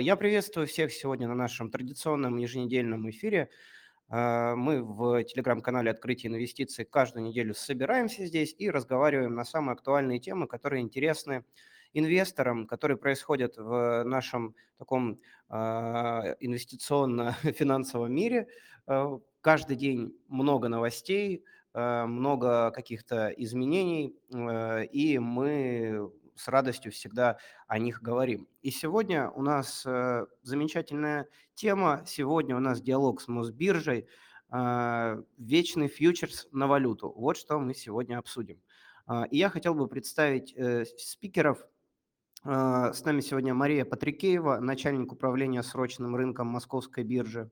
Я приветствую всех сегодня на нашем традиционном еженедельном эфире. А, мы в телеграм-канале «Открытие инвестиций» каждую неделю собираемся здесь и разговариваем на самые актуальные темы, которые интересны инвесторам, которые происходят в нашем таком а, инвестиционно-финансовом мире. А, каждый день много новостей, много каких-то изменений, и мы с радостью всегда о них говорим. И сегодня у нас э, замечательная тема. Сегодня у нас диалог с Мосбиржей. Э, вечный фьючерс на валюту. Вот что мы сегодня обсудим. Э, и я хотел бы представить э, спикеров. Э, с нами сегодня Мария Патрикеева, начальник управления срочным рынком Московской биржи.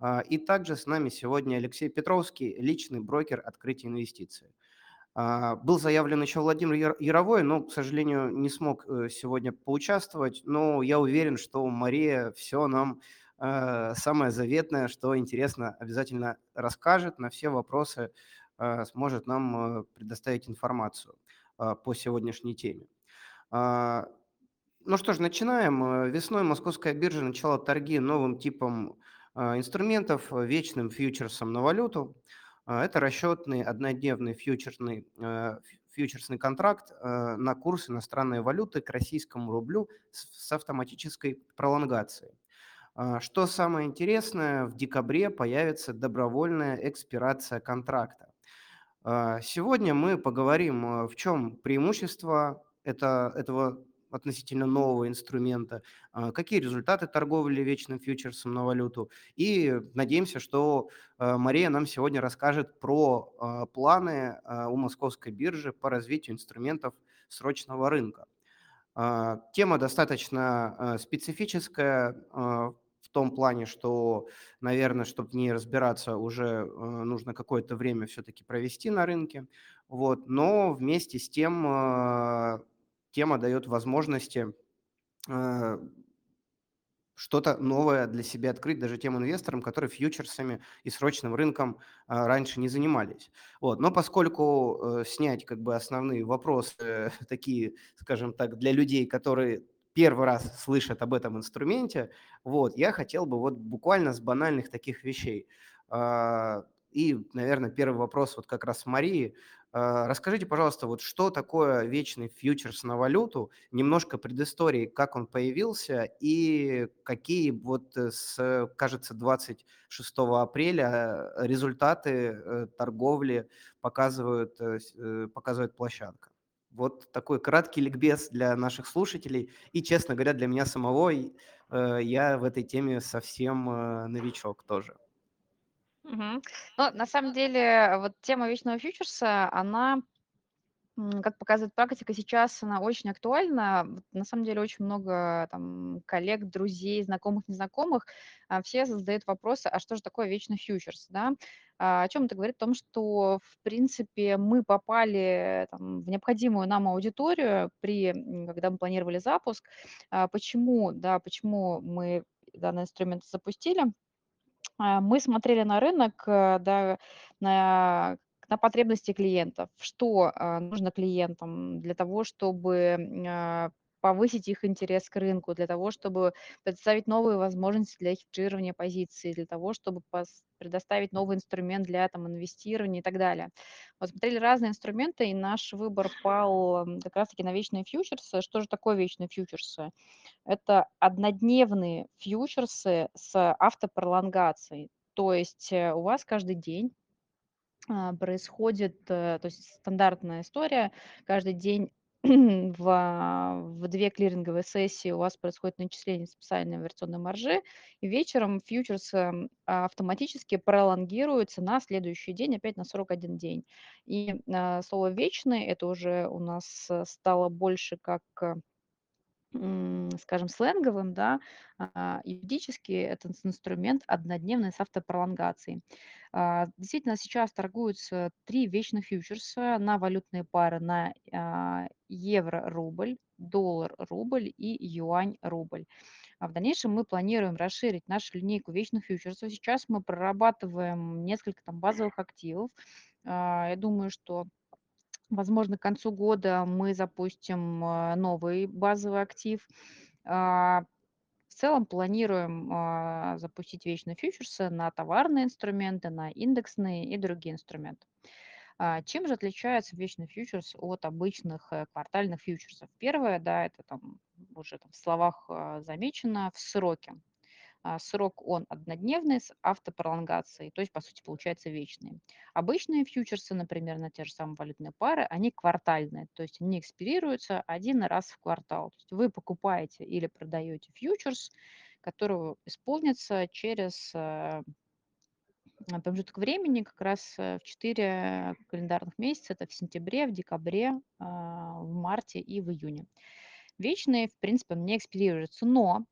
Э, и также с нами сегодня Алексей Петровский, личный брокер открытия инвестиций. А, был заявлен еще Владимир Яровой, но, к сожалению, не смог э, сегодня поучаствовать. Но я уверен, что Мария все нам э, самое заветное, что интересно, обязательно расскажет, на все вопросы э, сможет нам предоставить информацию по сегодняшней теме. А, ну что ж, начинаем. Весной Московская биржа начала торги новым типом инструментов, вечным фьючерсом на валюту. А, это расчетный однодневный фьючерсный, э, фьючерсный контракт э, на курс иностранной валюты к российскому рублю с автоматической пролонгацией. А, что самое интересное, в декабре появится добровольная экспирация контракта. А, сегодня мы поговорим, э, в чем преимущество это, этого относительно нового инструмента, а, какие результаты торговли вечным фьючерсом на валюту. И надеемся, что а, Мария нам сегодня расскажет про а, планы у московской биржи по развитию инструментов срочного рынка. Тема достаточно специфическая в том плане, что, наверное, чтобы в ней разбираться, уже нужно какое-то время все-таки провести на рынке. Вот. Но вместе с тем тема дает возможности э, что-то новое для себя открыть даже тем инвесторам, которые фьючерсами и срочным рынком а, раньше не занимались. Вот. Но поскольку э, снять как бы основные вопросы, э, такие, скажем так, для людей, которые первый раз слышат об этом инструменте, вот, я хотел бы вот буквально с банальных таких вещей. Э, и, наверное, первый вопрос вот как раз Марии. А, расскажите, пожалуйста, вот что такое вечный фьючерс на валюту, немножко предыстории, как он появился и какие вот э, с, кажется, 26 апреля результаты э, торговли показывают, э, показывает площадка. Вот такой краткий ликбез для наших слушателей. И, честно говоря, для меня самого я в этой теме совсем новичок тоже. Мгм. Ну, на самом деле, вот тема вечного фьючерса, она, как показывает практика, сейчас она очень актуальна. Вот на самом деле очень много там коллег, друзей, знакомых, незнакомых, а, все задают вопросы, а что же такое вечный фьючерс, да? А, о чем это говорит? О том, что, в принципе, мы попали там в необходимую нам аудиторию при, когда мы планировали запуск. А, почему, да, почему мы данный инструмент запустили? А, мы смотрели на рынок, э, да, на на потребности клиентов. Что, а, нужно клиентам для того, чтобы, а, повысить их интерес к рынку, для того, чтобы представить новые возможности для хеджирования позиций, для того, чтобы предоставить новый инструмент для там инвестирования и так далее. Вот смотрели разные инструменты, и наш выбор пал, как раз таки на вечные фьючерсы. Что же такое вечные фьючерсы? Это однодневные фьючерсы с автопролонгацией. То есть, э, у вас каждый день, а, происходит, э, то есть стандартная история. Каждый день в, а, в 2 клиринговые сессии у вас происходит начисление специальной инверсионной маржи, и вечером фьючерс, эм, автоматически пролонгируется на следующий день, опять на 41 день. И, а, слово "вечный"- это уже у нас, э, стало больше как э, скажем, сленговым, да, а, юридически этот инструмент однодневный с автопролонгацией. А, действительно, сейчас торгуются три вечных фьючерса на валютные пары на а, евро-рубль, доллар-рубль и юань-рубль. В дальнейшем мы планируем расширить нашу линейку вечных фьючерсов. Сейчас мы прорабатываем несколько там базовых активов. Я думаю, что Возможно, к концу года мы запустим, а, новый базовый актив. А, В целом планируем а, запустить вечные фьючерсы на товарные инструменты, на индексные и другие инструменты. А, Чем же отличается вечный фьючерс от обычных э, квартальных фьючерсов? Первое, да, это там уже там в словах а, замечено, в сроке. А, Срок он однодневный с автопролонгацией, то есть, по сути, получается вечный. Обычные фьючерсы, например, на те же самые валютные пары, они квартальные, то есть они экспирируются один раз в квартал. То есть вы покупаете или продаете фьючерс, который исполнится через э, промежуток времени, как раз э, в 4 календарных месяца, это в сентябре, в декабре, а, в марте и в июне. Вечные, в принципе, не экспирируются, но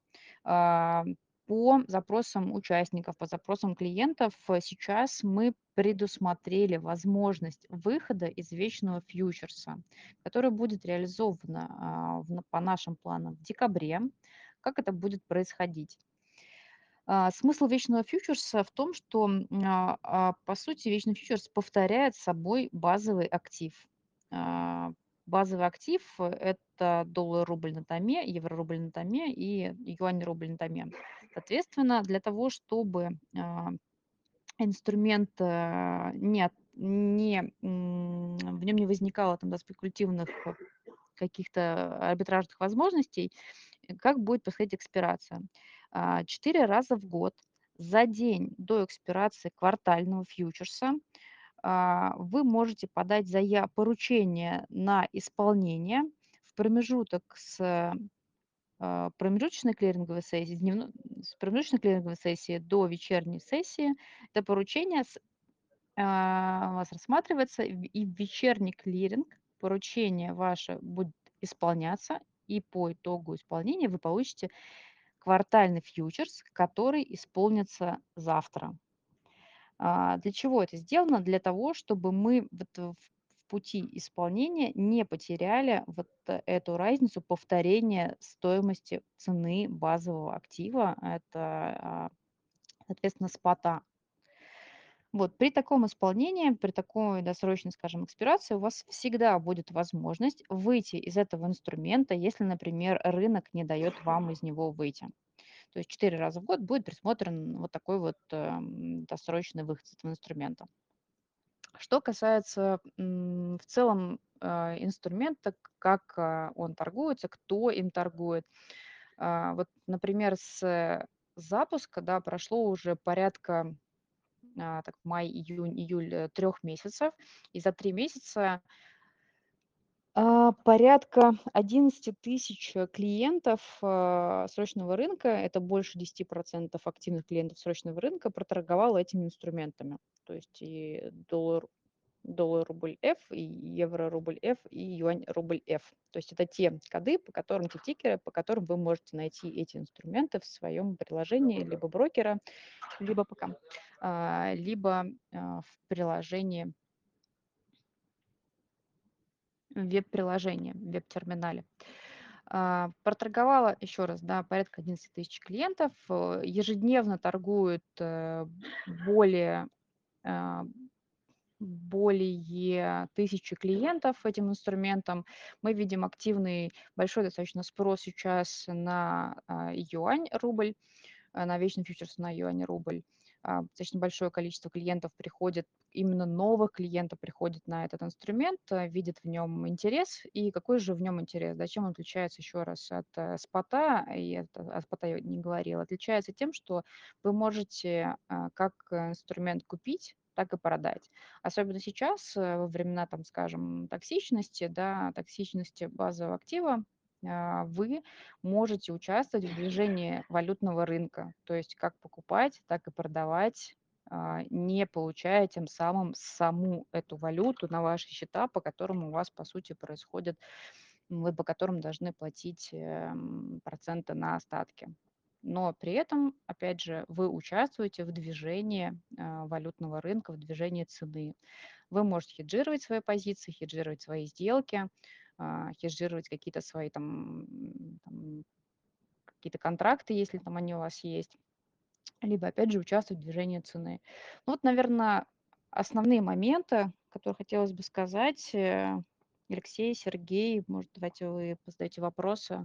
а, по запросам участников, по запросам клиентов э, сейчас мы предусмотрели возможность выхода из вечного фьючерса, который будет реализовано в- по нашим планам в декабре. Как это будет происходить? А, Смысл вечного фьючерса в том, что, а, а, по сути, вечный фьючерс повторяет собой базовый актив. Базовый актив– э, это доллар-рубль на томе, евро-рубль на томе и юань-рубль на томе. Соответственно, для того, чтобы а, инструмент а, не, не, в нем не возникало там, да, спекулятивных э, каких-то арбитражных возможностей, э, как будет происходить экспирация. А, Четыре раза в год за день до экспирации квартального фьючерса вы можете подать поручение на исполнение в промежуток с а, промежуточной клиринговой сессии, дневно- с промежуточной клиринговой сессии до вечерней сессии. Это поручение с- а, у вас рассматривается, и в вечерний клиринг поручение ваше будет исполняться, и по итогу исполнения вы получите квартальный фьючерс, который исполнится завтра. А, Для чего это сделано? Для того, чтобы мы вот в пути исполнения не потеряли вот э, эту разницу повторения стоимости цены базового актива. Это, а, соответственно, спота. Вот, при таком исполнении, при такой досрочной, скажем, экспирации у вас всегда будет возможность выйти из этого инструмента, если, например, рынок не дает вам из него выйти. То есть 4 раза в год будет присмотрен вот такой вот эм, досрочный выход из этого инструмента. Что касается в целом э, инструмента, как а, он торгуется, кто им торгует. А, Вот, например, с запуска, да, прошло уже порядка а, так, май, июнь, июль, э, трех месяцев. И за три месяца а, порядка 11 тысяч э, клиентов а, срочного рынка, это больше 10% активных клиентов срочного рынка, проторговало этими инструментами. То есть и доллар, доллар-рубль F, и евро-рубль F, и юань-рубль F. То есть это те коды, по которым, те тикеры, по которым вы можете найти эти инструменты в своем приложении, либо брокера, либо пока, а, либо а, в приложении, в веб-приложении, веб-терминале. А, Проторговала, еще раз, да, порядка 11 тысяч клиентов. э, Ежедневно торгуют э, более, а, более тысячи клиентов этим инструментом. Мы видим активный, большой достаточно спрос сейчас на а, юань-рубль а, на вечный фьючерс на юань рубль. А, Достаточно большое количество клиентов приходит, именно новых клиентов приходит на этот инструмент, а, видит в нем интерес. И какой же в нем интерес? Да, чем он отличается еще раз от э, спота? И это, от спота я не говорила. Отличается тем, что вы можете а, как инструмент купить, так и продать. Особенно сейчас, э, во времена, там, скажем, токсичности, да, токсичности базового актива, а, вы можете участвовать в движении валютного рынка, то есть как покупать, так и продавать, а, не получая тем самым саму эту валюту на ваши счета, по которым у вас, по сути, происходит, вы по которым должны платить эм, проценты на остатки. Но при этом, опять же, вы участвуете в движении а, валютного рынка, в движении цены. Вы можете хеджировать свои позиции, хеджировать свои сделки, а, хеджировать какие-то свои там, там какие-то контракты, если там они у вас есть, либо, опять же, участвовать в движении цены. Ну вот, наверное, основные моменты, которые хотелось бы сказать. Э, Алексей, Сергей, может, давайте вы задаете вопросы.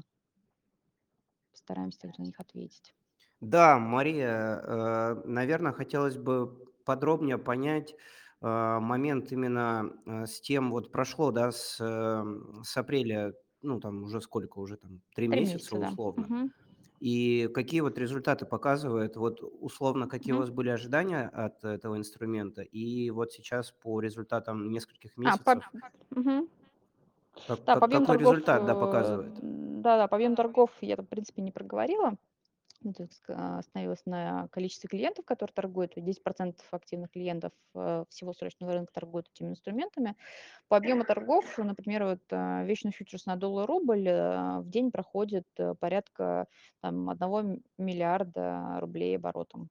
постараемся на них ответить. Да, Мария, э, наверно, хотелось бы подробнее понять, момент именно, э, с тем вот прошло, да, с, эм, с апреля, ну, там уже сколько, уже там 3 3 месяца месяца, да. условно. Мгм. И какие вот результаты показывает? Вот условно, какие у Мгм. вас были ожидания от этого инструмента? И вот сейчас по результатам нескольких А, по месяцев мгм. как Да, по как объему какой торгов, результат, да, показывает? да-да, по объему торгов я в принципе, не проговорила. Ну, то есть ка остановилась на количестве клиентов, которые торгуют. 10 активных клиентов, э, всего срочного рынка торгуют этими инструментами. По объему торгов, например, вот, э, вечный фьючерс на доллар-рубль, э, в день проходит, э, порядка там 1 м миллиарда рублей оборотом.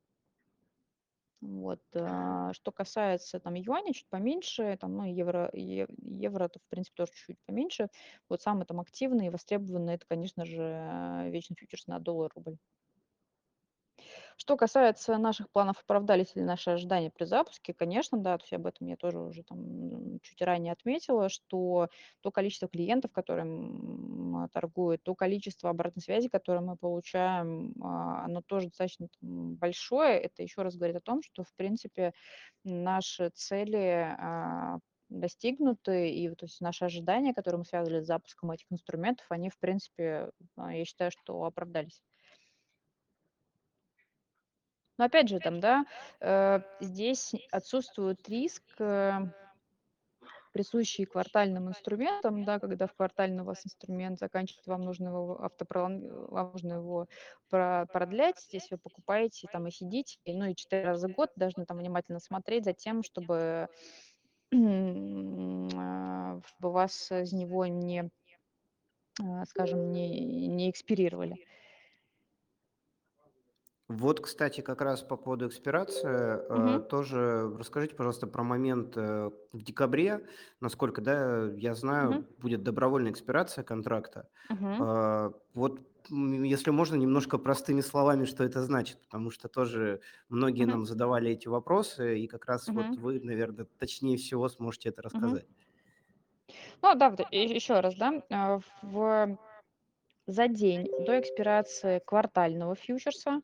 Вот, а, что касается там юаня, чуть поменьше, там, ну, евро е евро-то, в принципе, тоже чуть-чуть поменьше. Вот самый там активный и востребованный- это, конечно же, вечный фьючерс на доллар-рубль. Что касается наших планов, оправдались ли наши ожидания при запуске, конечно, да, то есть об этом я тоже уже там, чуть ранее отметила, что то количество клиентов, которые, м, торгуют, то количество обратной связи, которое мы получаем, а, оно тоже достаточно большое. Это еще раз говорит о том, что, в принципе, наши цели, а, достигнуты, и то есть наши ожидания, которые мы связывали с запуском этих инструментов, они, в принципе, а, я считаю, что оправдались. Но опять же, там, да, э, здесь отсутствует риск, э, присущий квартальным инструментам, да, когда в квартальный у вас инструмент заканчивается, вам нужно его автопролон вам нужно его про продлять. Здесь вы покупаете там и сидите, ну, и 4 раза в год должны там внимательно смотреть за тем, чтобы, а, чтобы вас из него не, скажем, не не экспирировали. Вот, кстати, как раз по поводу экспирации, Мгм. тоже расскажите, пожалуйста, про момент, э, в декабре. Насколько, да, я знаю, Мгм. будет добровольная экспирация контракта. А, вот, если можно, немножко простыми словами, что это значит, потому что тоже многие Мгм. нам задавали эти вопросы, и как раз вот Мгм. вы, наверно, точнее всего сможете это рассказать. Ну да, вот еще раз, да, в за день до экспирации квартального фьючерса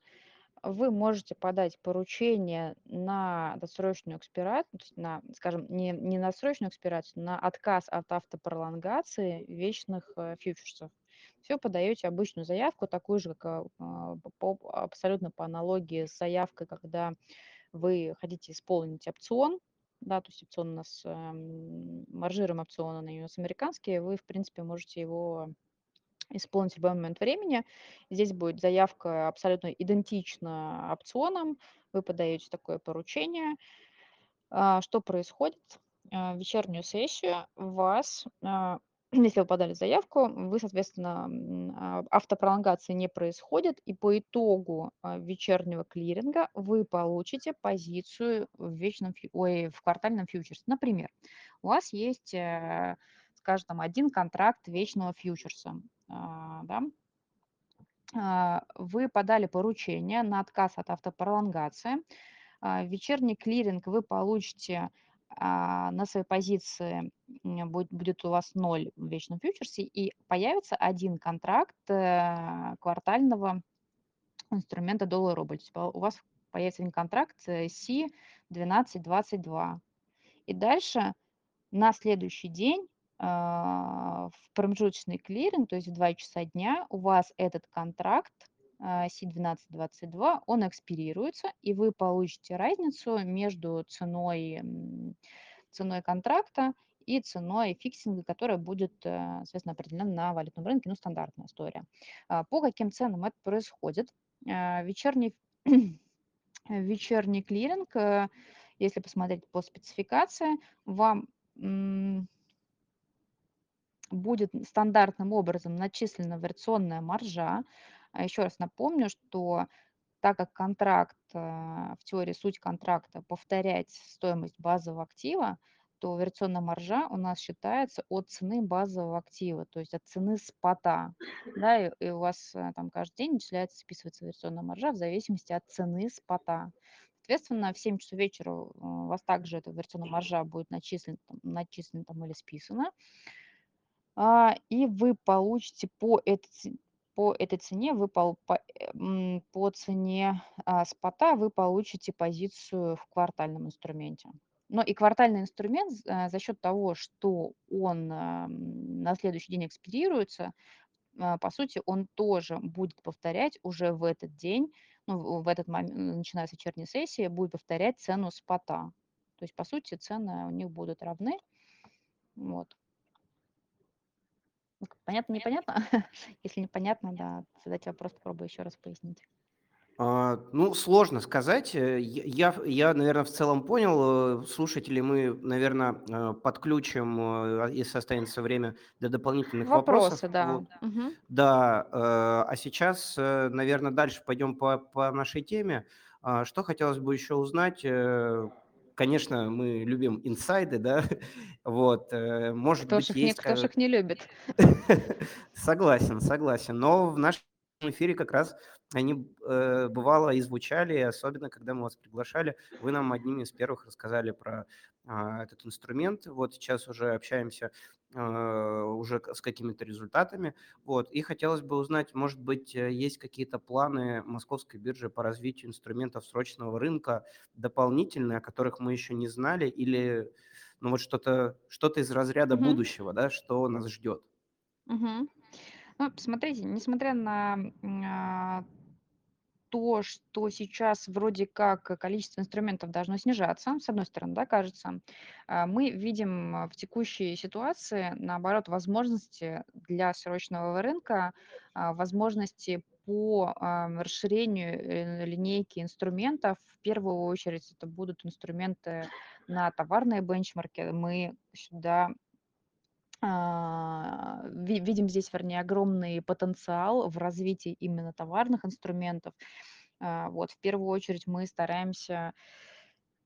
вы можете подать поручение на досрочную экспира то есть на, скажем, не не на срочную экспирацию, на отказ от автопролонгации вечных, э, фьючерсов. Всё, подаете обычную заявку, такую же, как, а, по абсолютно по аналогии с заявкой, когда вы хотите исполнить опцион. Да, то есть опцион у нас, эм, маржируемый опцион, он у нас американский, вы, в принципе, можете его исполнить в любой момент времени. Здесь будет заявка абсолютно идентична опционам. Вы подаете такое поручение. А, что происходит? А, в вечернюю сессию вас, а, если вы подали заявку, вы, соответственно, автопролонгации не происходит, и по итогу, вечернего клиринга вы получите позицию в вечном ой, в квартальном фьючерсе. Например, у вас есть, э, скажем, там 1 контракт вечного фьючерса, да. А, вы подали поручение на отказ от автопролонгации. А, вечерний клиринг вы получите, а, на своей позиции, будет у вас 0 в вечном фьючерсе, и появится 1 контракт, э, квартального инструмента доллар-рубль. По у вас появится 1 контракт, э, Си-1222. И дальше на следующий день, а, в промежуточный клиринг, то есть в 2 часа дня, у вас этот контракт, а, Si-1222, он экспирируется, и вы получите разницу между ценой, ценой контракта и ценой фиксинга, которая будет, э, соответственно, определена на валютном рынке, ну, стандартная история. А, по каким ценам это происходит? А, вечерний вечерний клиринг, э, если посмотреть по спецификации, вам, будет стандартным образом начислена вариационная маржа. А еще раз напомню, что так как контракт, а, в теории суть контракта- повторять стоимость базового актива, то вариационная маржа у нас считается от цены базового актива, то есть от цены спота. Да, и и у вас, э, там каждый день начисляется, списывается вариационная маржа в зависимости от цены спота. Соответственно, в 7 часов вечера у вас также эта вариационная маржа будет начислена там начислена там или списана. А, и вы получите по этой по этой цене вы пол по, э, по цене, а, спота вы получите позицию в квартальном инструменте. Но и квартальный инструмент э, за счет того, что он, ам, на следующий день экспирируется, а, по сути, он тоже будет повторять уже в этот день, ну, в этот момент, начиная с вечерней сессии, будет повторять цену спота. То есть, по сути, цены у них будут равны. Вот. Ну, понятно, непонятно? Если непонятно, да, задайте вопрос, попробую еще раз пояснить. А, ну, сложно сказать. Э, я, я, наверное, в целом понял. Э, слушатели мы, наверное, э, подключим, если останется время, для дополнительных вопросов. Вопросы, да. Вот. Мгм. Да, а сейчас, наверное, дальше пойдем по, по нашей теме. А, Что хотелось бы еще узнать? Конечно, мы любим инсайды, да, вот, может Кто быть, их не есть... кто ж ка- их не любит? Согласен, согласен. Но в нашем эфире как раз они э, бывало и звучали, особенно когда мы вас приглашали, вы нам одними из первых рассказали про а, этот инструмент. Вот сейчас уже общаемся э, уже с какими-то результатами. Вот. И хотелось бы узнать, может быть, э, есть какие-то планы Московской биржи по развитию инструментов срочного рынка дополнительные, о которых мы еще не знали, или ну, вот что-то что из разряда Мгм. будущего, да, что нас ждет. Мгм. Ну, смотрите, несмотря на, а, то, что сейчас вроде как количество инструментов должно снижаться, с одной стороны, да, кажется, а, мы видим а, в текущей ситуации, наоборот, возможности для срочного рынка, а, возможности по расширению э, линейки инструментов. В первую очередь это будут инструменты на товарные бенчмарки. Мы сюда видим здесь, вернее, огромный потенциал в развитии именно товарных инструментов. А, вот, в первую очередь мы стараемся,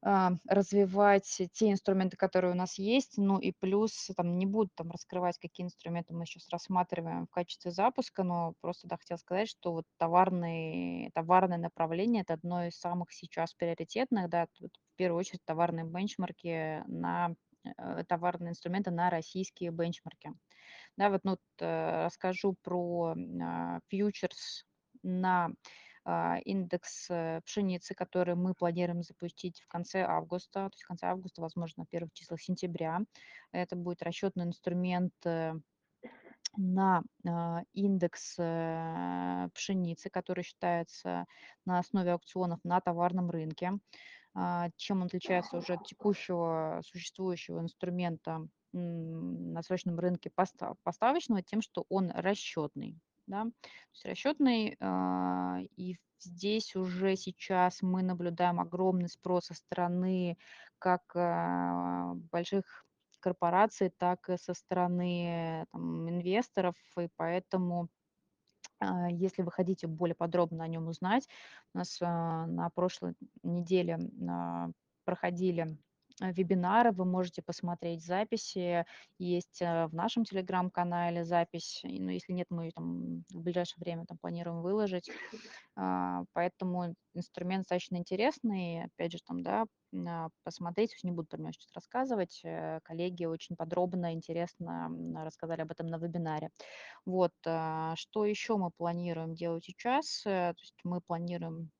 а, развивать те инструменты, которые у нас есть. Ну и плюс, там, не буду там раскрывать, какие инструменты мы сейчас рассматриваем в качестве запуска, но просто, да, хотела сказать, что вот товарные товарное направление- это одно из самых сейчас приоритетных, да. В первую очередь товарные бенчмарки на, товарные инструменты на российские бенчмарки. Да, вот, ну, э, расскажу про, а, фьючерс на, а, индекс, э, пшеницы, который мы планируем запустить в конце августа. То есть в конце августа, возможно, на первых числах сентября. Это будет расчетный инструмент, э, на, а, индекс, э, пшеницы, который считается на основе аукционов на товарном рынке. А, чем он отличается уже от текущего существующего инструмента на срочном рынке поста- поставочного? Тем, что он расчетный. Да? То есть расчетный, а, и здесь уже сейчас мы наблюдаем огромный спрос со стороны как а, больших корпораций, так и со стороны там, инвесторов, и поэтому Если вы хотите более подробно о нем узнать, у нас а, на прошлой неделе а, проходили а, вебинары, вы можете посмотреть записи, есть а, в нашем телеграм-канале запись, и, ну, если нет, мы там в ближайшее время там планируем выложить. А, Поэтому инструмент достаточно интересный, опять же, там, да, посмотреть, не буду про него сейчас рассказывать, э, коллеги очень подробно, интересно рассказали об этом на вебинаре. Вот, а, что еще мы планируем делать сейчас? Э, То есть мы планируем,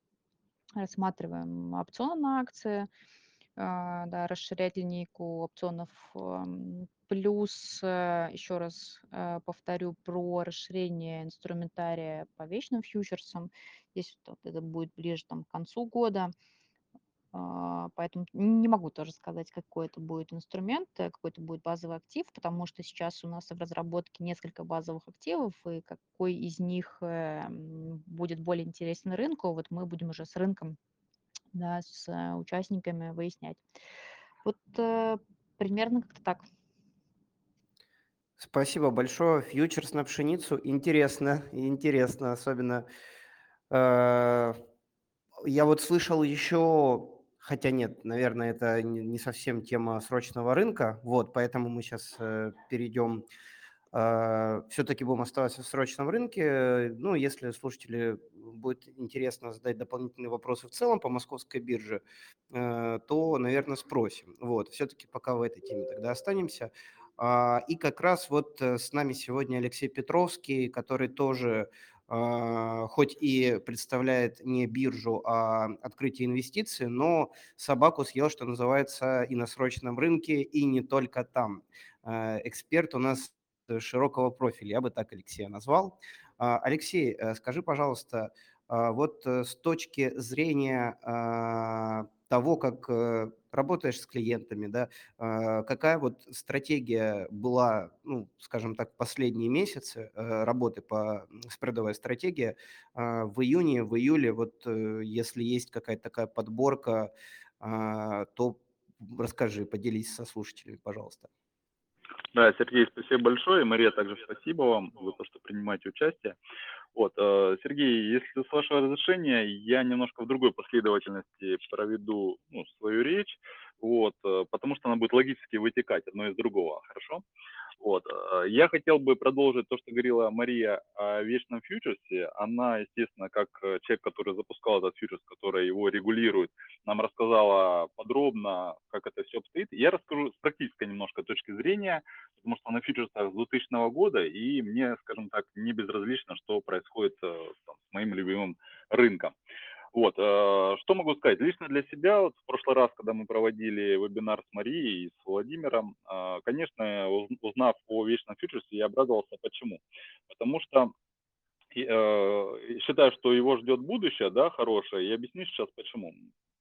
рассматриваем опционы на акции, да, расширять линейку опционов. ам, Плюс, э, еще раз э, повторю про расширение инструментария по вечным фьючерсам. Здесь вот это будет ближе там, к концу года. А, Поэтому не могу тоже сказать, какой это будет инструмент, э, какой это будет базовый актив, потому что сейчас у нас в разработке несколько базовых активов, и какой из них э, м, будет более интересен рынку, вот мы будем уже с рынком, да, с э, участниками выяснять. Вот э, примерно как-то так. Спасибо большое. Фьючерс на пшеницу. Интересно, интересно, особенно. э, Я вот слышал еще, хотя нет, наверное, это не совсем тема срочного рынка, вот, поэтому мы сейчас перейдем, все-таки будем оставаться в срочном рынке. Ну, если слушатели будет интересно задать дополнительные вопросы в целом по московской бирже, э, то, наверное, спросим. Вот, все-таки пока в этой теме тогда останемся. А, И как раз вот э, с нами сегодня Алексей Петровский, который тоже а, хоть и представляет не биржу, а открытие инвестиций, но собаку съел, что называется, и на срочном рынке, и не только там. А, эксперт у нас широкого профиля, я бы так Алексея назвал. А, Алексей, э, скажи, пожалуйста, вот э, с точки зрения того, как э, работаешь с клиентами, да, а, какая вот стратегия была, ну, скажем так, последние месяцы э, работы по спредовой стратегии а, в июне, в июле, вот э, если есть какая-то такая подборка, а, то расскажи, поделись со слушателями, пожалуйста. Да, Сергей, спасибо большое. Мария, также спасибо вам за то, что принимаете участие. Вот, э, Сергей, если с вашего разрешения, я немножко в другой последовательности проведу ну, свою речь, вот, э, потому что она будет логически вытекать одно из другого, хорошо? Вот. Э, я хотел бы продолжить то, что говорила Мария о вечном фьючерсе. Она, естественно, как человек, который запускал этот фьючерс, который его регулирует, нам рассказала подробно, как это все обстоит. Я расскажу с практической немножко точки зрения, потому что на фьючерсах с 2000 года, и мне, скажем так, не безразлично, что происходит э, там, с моим любимым рынком. Вот, э, что могу сказать? Лично для себя, вот в прошлый раз, когда мы проводили вебинар с Марией и с Владимиром, э, конечно, узнав о вечном фьючерсе, я обрадовался. Почему? Потому что э, считаю, что его ждет будущее, да, хорошее, и объясню сейчас почему.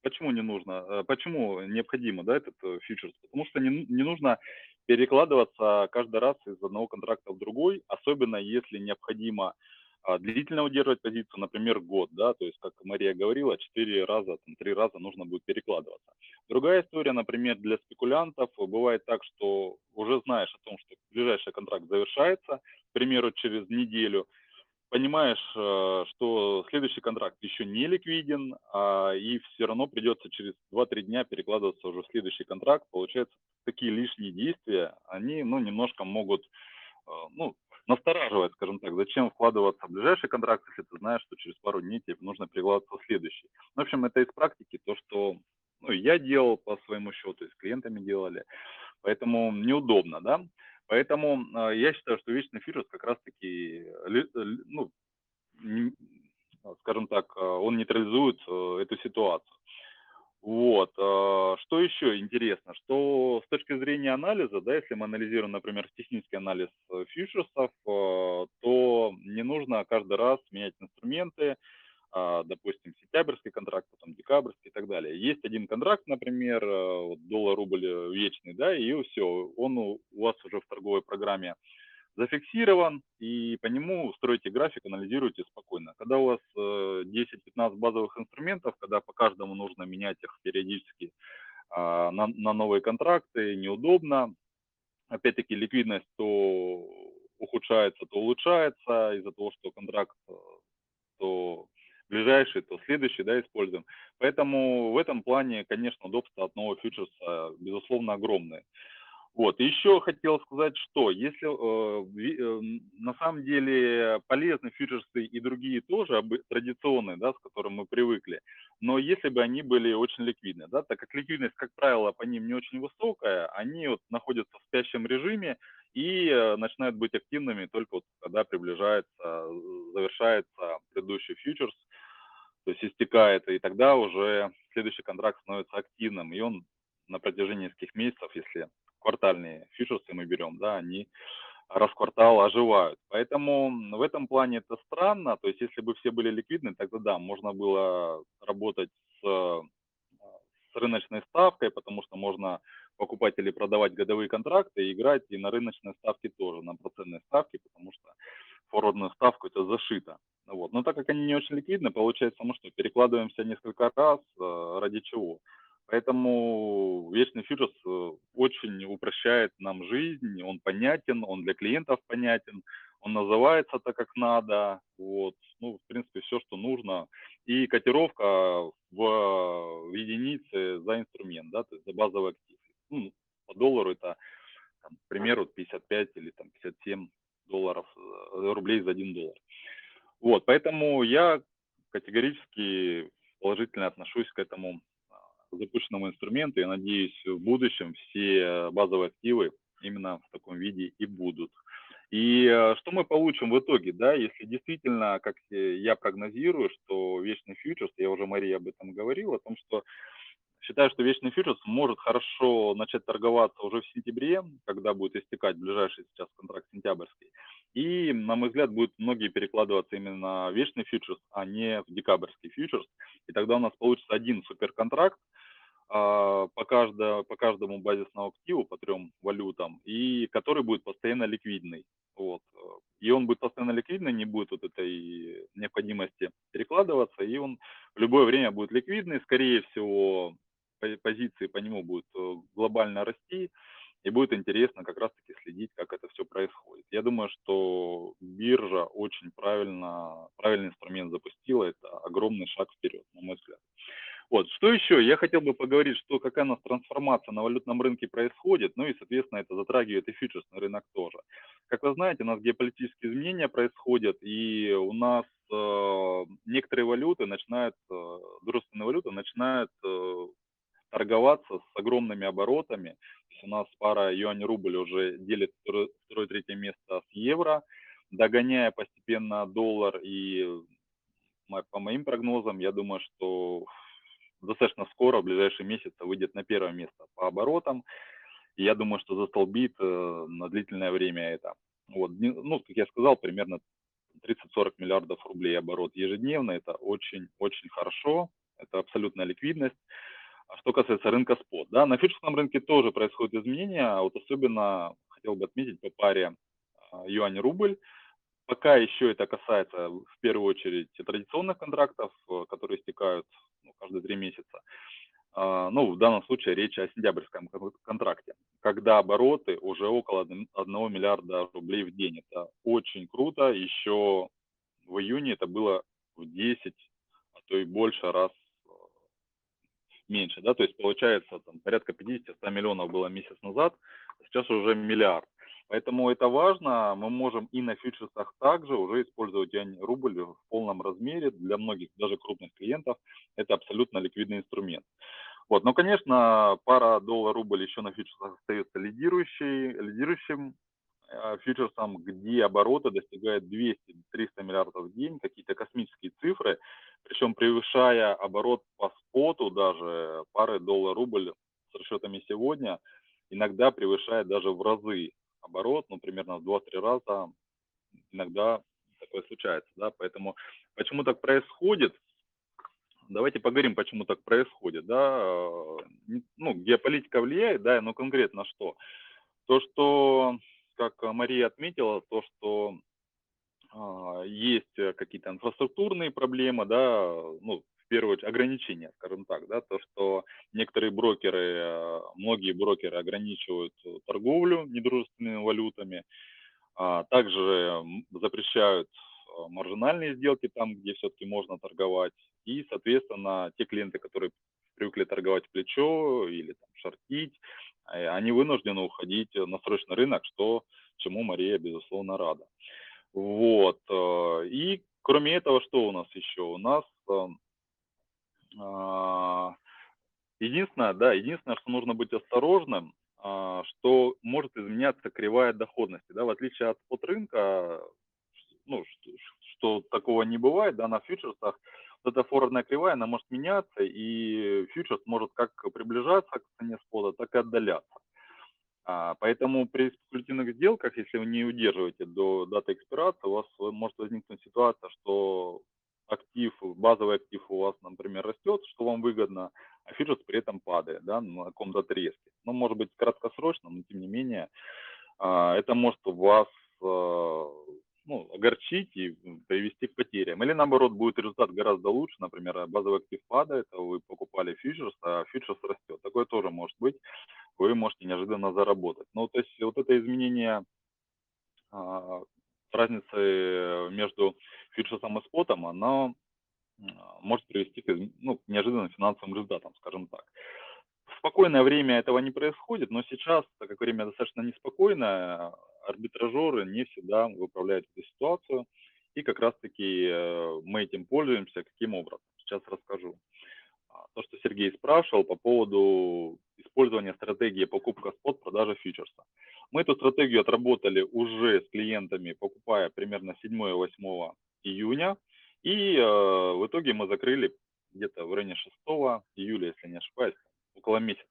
Почему не нужно, почему необходимо, да, этот фьючерс? Потому что не, не нужно перекладываться каждый раз из одного контракта в другой, особенно если необходимо длительно удерживать позицию, например, год, да, то есть, как Мария говорила, четыре раза, там, три раза нужно будет перекладываться. Другая история, например, для спекулянтов бывает так, что уже знаешь о том, что ближайший контракт завершается, к примеру, через неделю, понимаешь, э, что следующий контракт еще не ликвиден, а, и все равно придется через 2-3 дня перекладываться уже в следующий контракт. Получается, такие лишние действия, они ну, немножко могут э, ну, настораживает, скажем так, зачем вкладываться в ближайший контракт, если ты знаешь, что через пару дней тебе нужно прикладываться в следующий. В общем, это из практики то, что ну, я делал по своему счету, и с клиентами делали, поэтому неудобно, да. Поэтому э, я считаю, что вечный фьючерс как раз-таки, э, ну, скажем так, э, он нейтрализует э, эту ситуацию. Вот. А, что еще интересно, что с точки зрения анализа, да, если мы анализируем, например, технический анализ э, фьючерсов, а, то не нужно каждый раз менять инструменты, а, допустим, сентябрьский контракт, потом декабрьский и так далее. Есть один контракт, например, доллар-рубль э, вечный, да, и все, он у вас уже в торговой программе зафиксирован, и по нему строите график, анализируете спокойно. Когда у вас 10-15 э, базовых инструментов, когда по каждому нужно менять их периодически а, на, новые контракты, неудобно. Опять-таки ликвидность то ухудшается, то улучшается из-за того, что контракт э, то ближайший, то следующий, да, используем. Поэтому в этом плане, конечно, удобство от нового фьючерса, безусловно, огромное. Вот, еще хотел сказать, что если э, э, на самом деле полезны фьючерсы и другие тоже традиционные, да, с которыми мы привыкли, но если бы они были очень ликвидны, да, так как ликвидность, как правило, по ним не очень высокая, они вот находятся в спящем режиме и э, начинают быть активными только вот когда приближается, завершается предыдущий фьючерс, то есть истекает, и тогда уже следующий контракт становится активным, и он на протяжении нескольких месяцев, если квартальные фьючерсы мы берем, да, они раз в квартал оживают. Поэтому в этом плане это странно. То есть если бы все были ликвидны, тогда да, можно было работать с, с рыночной ставкой, потому что можно покупать или продавать годовые контракты и играть и на рыночной ставке тоже, на процентной ставке, потому что форвардную ставку это зашито. Вот. Но так как они не очень ликвидны, получается, мы что, перекладываемся несколько раз, э, ради чего? Поэтому вечный фьючерс э, очень упрощает нам жизнь, он понятен, он для клиентов понятен, он называется так, как надо, вот, ну, в принципе, все, что нужно. И котировка в, в единице за инструмент, да, то есть за базовый актив. Ну, по доллару это, там, к примеру, 55 или там 57 долларов, э, рублей за 1 доллар. Вот, поэтому я категорически положительно отношусь к этому запущенному инструменту. Я надеюсь, в будущем все базовые активы именно в таком виде и будут. И э, что мы получим в итоге, да, если действительно, как я прогнозирую, что вечный фьючерс, я уже Мария об этом говорил, о том, что считаю, что вечный фьючерс может хорошо начать торговаться уже в сентябре, когда будет истекать ближайший сейчас контракт сентябрьский. И, на мой взгляд, будут многие перекладываться именно в вечный фьючерс, а не в декабрьский фьючерс. И тогда у нас получится один суперконтракт, по, каждо, по каждому базисному активу, по трем валютам, и который будет постоянно ликвидный. Вот. И он будет постоянно ликвидный, не будет вот этой необходимости перекладываться, и он в любое время будет ликвидный. Скорее всего, позиции по нему будут э, глобально расти, и будет интересно как раз-таки следить, как это все происходит. Я думаю, что биржа очень правильно, правильный инструмент запустила. Это огромный шаг вперед, на мой взгляд. Вот, что еще? Я хотел бы поговорить, что какая у нас трансформация на валютном рынке происходит, ну и, соответственно, это затрагивает и фьючерсный рынок тоже. Как вы знаете, у нас геополитические изменения происходят, и у нас э, некоторые валюты начинают, э, дружественные валюты начинают э, торговаться с огромными оборотами. То есть у нас пара юань-рубль уже делит второе-третье место с евро, догоняя постепенно доллар. И по моим прогнозам, я думаю, что достаточно скоро, в ближайшие месяцы, выйдет на первое место по оборотам. И я думаю, что застолбит э, на длительное время это. Вот, ну, как я сказал, примерно 30-40 миллиардов рублей оборот ежедневно. Это очень-очень хорошо. Это абсолютная ликвидность. А что касается рынка спот, да, на фьючерсном рынке тоже происходят изменения. А вот особенно хотел бы отметить по паре а, юань-рубль. Пока еще это касается в первую очередь традиционных контрактов, э, которые истекают ну, каждые три месяца. А, ну, в данном случае речь о сентябрьском контракте, когда обороты уже около 1 миллиарда рублей в день. Это очень круто. Еще в июне это было в 10, а то и больше раз э, меньше. Да? То есть получается там, порядка 50-100 миллионов было месяц назад, а сейчас уже миллиард. Поэтому это важно. Мы можем и на фьючерсах также уже использовать рубль в полном размере. Для многих, даже крупных клиентов, это абсолютно ликвидный инструмент. Вот. Но, конечно, пара доллар-рубль еще на фьючерсах остается лидирующей, лидирующим э, фьючерсом, где обороты достигают 200-300 миллиардов в день, какие-то космические цифры, причем превышая оборот по споту даже пары доллар-рубль с расчетами сегодня, иногда превышает даже в разы оборот, ну, примерно в 2-3 раза иногда такое случается, да, поэтому почему так происходит, давайте поговорим, почему так происходит, да, ну, геополитика влияет, да, но конкретно что? То, что, как Мария отметила, то, что э, есть какие-то инфраструктурные проблемы, да, ну, первую очередь ограничения, скажем так, да, то, что некоторые брокеры, э, многие брокеры ограничивают торговлю недружественными валютами, а также запрещают э, маржинальные сделки там, где все-таки можно торговать, и, соответственно, те клиенты, которые привыкли торговать плечо или там, шортить, э, они вынуждены уходить на срочный рынок, что чему Мария, безусловно, рада. Вот. И кроме этого, что у нас еще? У нас единственное, да, единственное, что нужно быть осторожным, а, что может изменяться кривая доходности, да, в отличие от спот рынка, ну, что, что такого не бывает, да, на фьючерсах вот эта форвардная кривая, она может меняться, и фьючерс может как приближаться к цене спота, так и отдаляться. А, поэтому при спекулятивных сделках, если вы не удерживаете до даты экспирации, у вас может возникнуть ситуация, что актив, базовый актив у вас, например, растет, что вам выгодно, а фьючерс при этом падает, да, на каком-то отрезке. Ну, может быть, краткосрочно, но тем не менее, а, это может вас а, ну, огорчить и привести к потерям. Или наоборот, будет результат гораздо лучше, например, базовый актив падает, а вы покупали фьючерс, а фьючерс растет. Такое тоже может быть, вы можете неожиданно заработать. Ну, то есть вот это изменение разницы между фьючерсом и спотом, она может привести к ну, неожиданным финансовым результатам, скажем так. В спокойное время этого не происходит, но сейчас, так как время достаточно неспокойное, арбитражеры не всегда выправляют эту ситуацию, и как раз-таки э, мы этим пользуемся. Каким образом? Сейчас расскажу. А, то, что Сергей спрашивал по поводу использования стратегии покупка спот, продажа фьючерса. Мы эту стратегию отработали уже с клиентами, покупая примерно 7-8 июня. И э, в итоге мы закрыли где-то в районе 6 июля, если не ошибаюсь, около месяца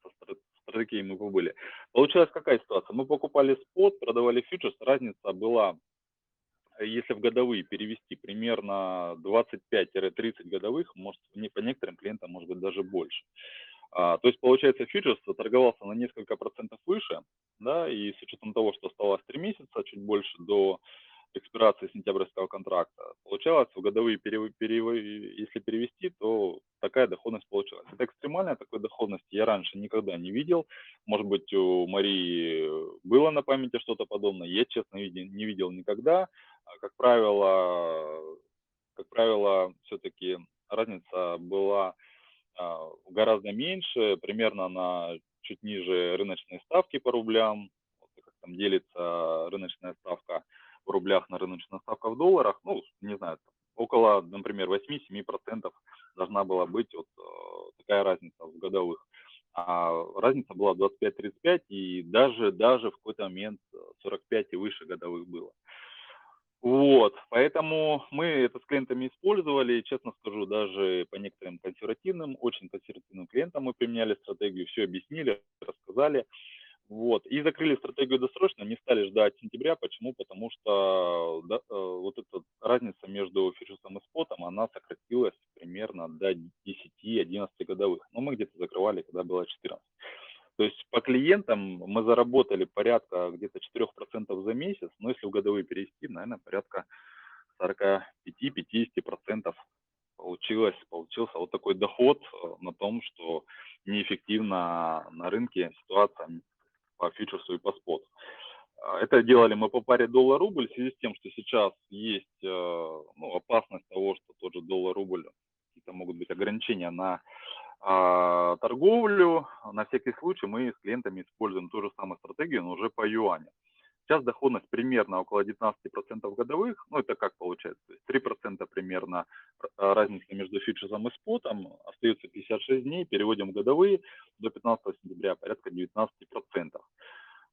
стратегии мы побыли. Получилась какая ситуация? Мы покупали спот, продавали фьючерс, разница была если в годовые перевести примерно 25-30 годовых, может, не по некоторым клиентам, может быть, даже больше. А, то есть, получается, фьючерс торговался на несколько процентов выше, да, и с учетом того, что оставалось 3 месяца, чуть больше до экспирации сентябрьского контракта, получалось в годовые, перев... Перев... если перевести, то такая доходность получилась. Это экстремальная такой доходности я раньше никогда не видел. Может быть, у Марии было на памяти что-то подобное, я, честно, не видел никогда. А, как правило, как правило, все-таки разница была гораздо меньше, примерно на чуть ниже рыночной ставки по рублям, вот как там делится рыночная ставка в рублях на рыночная ставка в долларах, ну, не знаю, около, например, 8-7% должна была быть вот э, такая разница в годовых. А разница была 25-35 и даже, даже в какой-то момент 45 и выше годовых было. Вот, поэтому мы это с клиентами использовали, честно скажу, даже по некоторым консервативным, очень консервативным клиентам мы применяли стратегию, все объяснили, рассказали. Вот, и закрыли стратегию досрочно, не стали ждать сентября. Почему? Потому что да, э, вот эта разница между фьючерсом и спотом, она сократилась примерно до 10-11 годовых. Но мы где-то закрывали, когда было 14. То есть по клиентам мы заработали порядка где-то 4% за месяц, но если в годовые перевести, наверное, порядка 45-50% получилось, получился вот такой доход э, на том, что неэффективно на рынке ситуация по фьючерсу и по споту. А, это делали мы по паре доллар-рубль в связи с тем, что сейчас есть э, ну, опасность того, что тот же доллар-рубль, какие-то могут быть ограничения на а, торговлю. На всякий случай мы с клиентами используем ту же самую стратегию, но уже по юаню. Сейчас доходность примерно около 19% годовых, ну это как получается, то есть 3% примерно а, разница между фьючерсом и спотом, остается 56 дней, переводим годовые, до 15 сентября порядка 19%.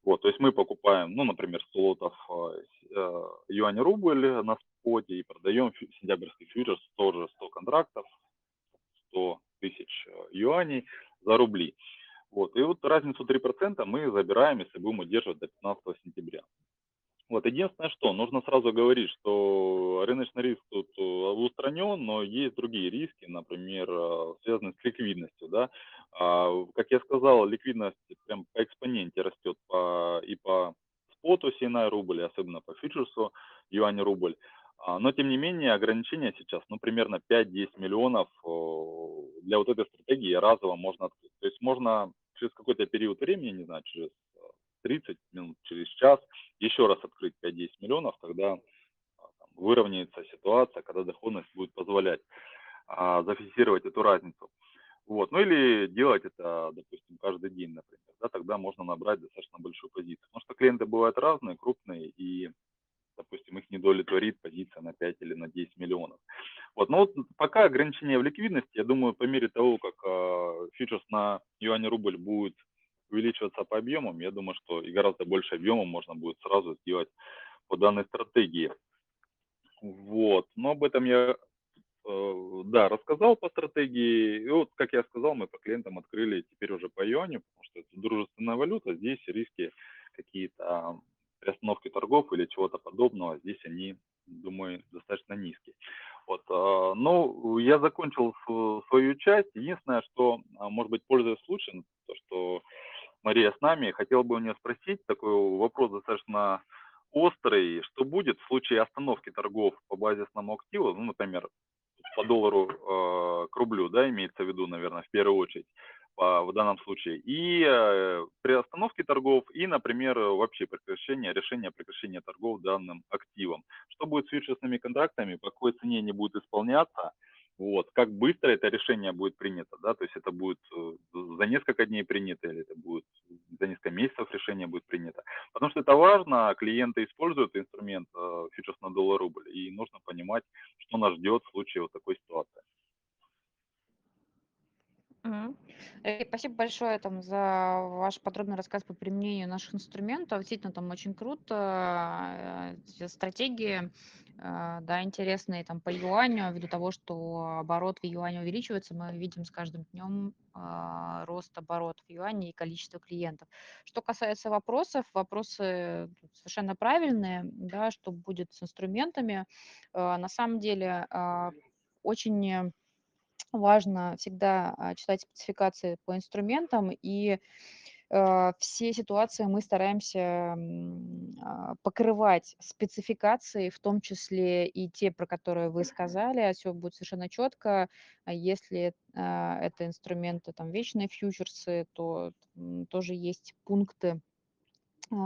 Вот, то есть мы покупаем, ну, например, 100 лотов э, юань-рубль на споте и продаем сентябрьский фьючерс тоже 100 контрактов, 100 тысяч э, юаней за рубли. Вот. И вот разницу 3% мы забираем, если будем удерживать до 15 сентября. Вот. Единственное, что нужно сразу говорить, что рыночный риск тут э, устранен, но есть другие риски, например, э, связанные с ликвидностью. Да? А, как я сказал, ликвидность прям по экспоненте растет по, и по споту CNI рубль, особенно по фьючерсу юань рубль. А, но, тем не менее, ограничения сейчас, ну, примерно 5-10 миллионов для вот этой стратегии разово можно открыть. То есть можно через какой-то период времени, не знаю, через 30 минут, через час, еще раз открыть 5-10 миллионов, когда а, там, выровняется ситуация, когда доходность будет позволять а, зафиксировать эту разницу. Вот. Ну или делать это, допустим, каждый день, например. Да, тогда можно набрать достаточно большую позицию. Потому что клиенты бывают разные, крупные, и допустим, их не удовлетворит позиция на 5 или на 10 миллионов. Вот, но вот пока ограничение в ликвидности, я думаю, по мере того, как э, фьючерс на юань-рубль будет увеличиваться по объемам, я думаю, что и гораздо больше объемов можно будет сразу сделать по данной стратегии. Вот, но об этом я, э, да, рассказал по стратегии. И вот, как я сказал, мы по клиентам открыли теперь уже по юаню, потому что это дружественная валюта, здесь риски какие-то приостановки торгов или чего-то подобного, здесь они, думаю, достаточно низкие. А, ну, я закончил свою часть. Единственное, что, а, может быть, пользуясь случаем, то, что Мария с нами, хотел бы у нее спросить, такой вопрос достаточно острый, что будет в случае остановки торгов по базисному активу, ну, например, по доллару э, к рублю, да, имеется в виду, наверное, в первую очередь в данном случае, и э, при остановке торгов, и, например, вообще прекращение, решение прекращения торгов данным активом. Что будет с фьючерсными контрактами, по какой цене они будут исполняться, вот, как быстро это решение будет принято, да, то есть это будет э, за несколько дней принято или это будет за несколько месяцев решение будет принято. Потому что это важно, клиенты используют инструмент э, фьючерс на доллар-рубль, и нужно понимать, что нас ждет в случае вот такой ситуации. Мгм. Э, спасибо большое там за ваш подробный рассказ по применению наших инструментов. Действительно, там очень круто. э, стратегии, э, да, интересные там по юаню, ввиду того, что оборот в юане увеличивается, мы видим с каждым днем а, рост оборотов в юане и количество клиентов. Что касается вопросов, вопросы совершенно правильные, да, что будет с инструментами. Э, На самом деле а, очень важно всегда а, читать спецификации по инструментам, и э, все ситуации мы стараемся а, покрывать спецификации, в том числе и те, про которые вы сказали, все будет совершенно четко. А Если а, это инструменты, там, вечные фьючерсы, то тоже есть пункты,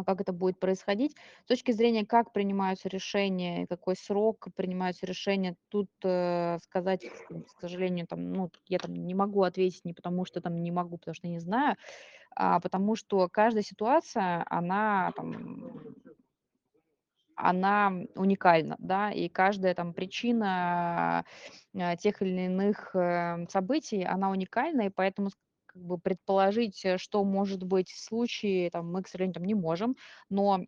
как это будет происходить. С точки зрения, как принимаются решения, какой срок принимаются решения, тут э, сказать, к сожалению, там, ну, я там не могу ответить не потому, что там не могу, потому что не знаю, а потому что каждая ситуация, она там она уникальна, да, и каждая там причина а, тех или иных э, событий, она уникальна, и поэтому как бы предположить, э, что может быть в случае, там, мы, к сожалению, там не можем, но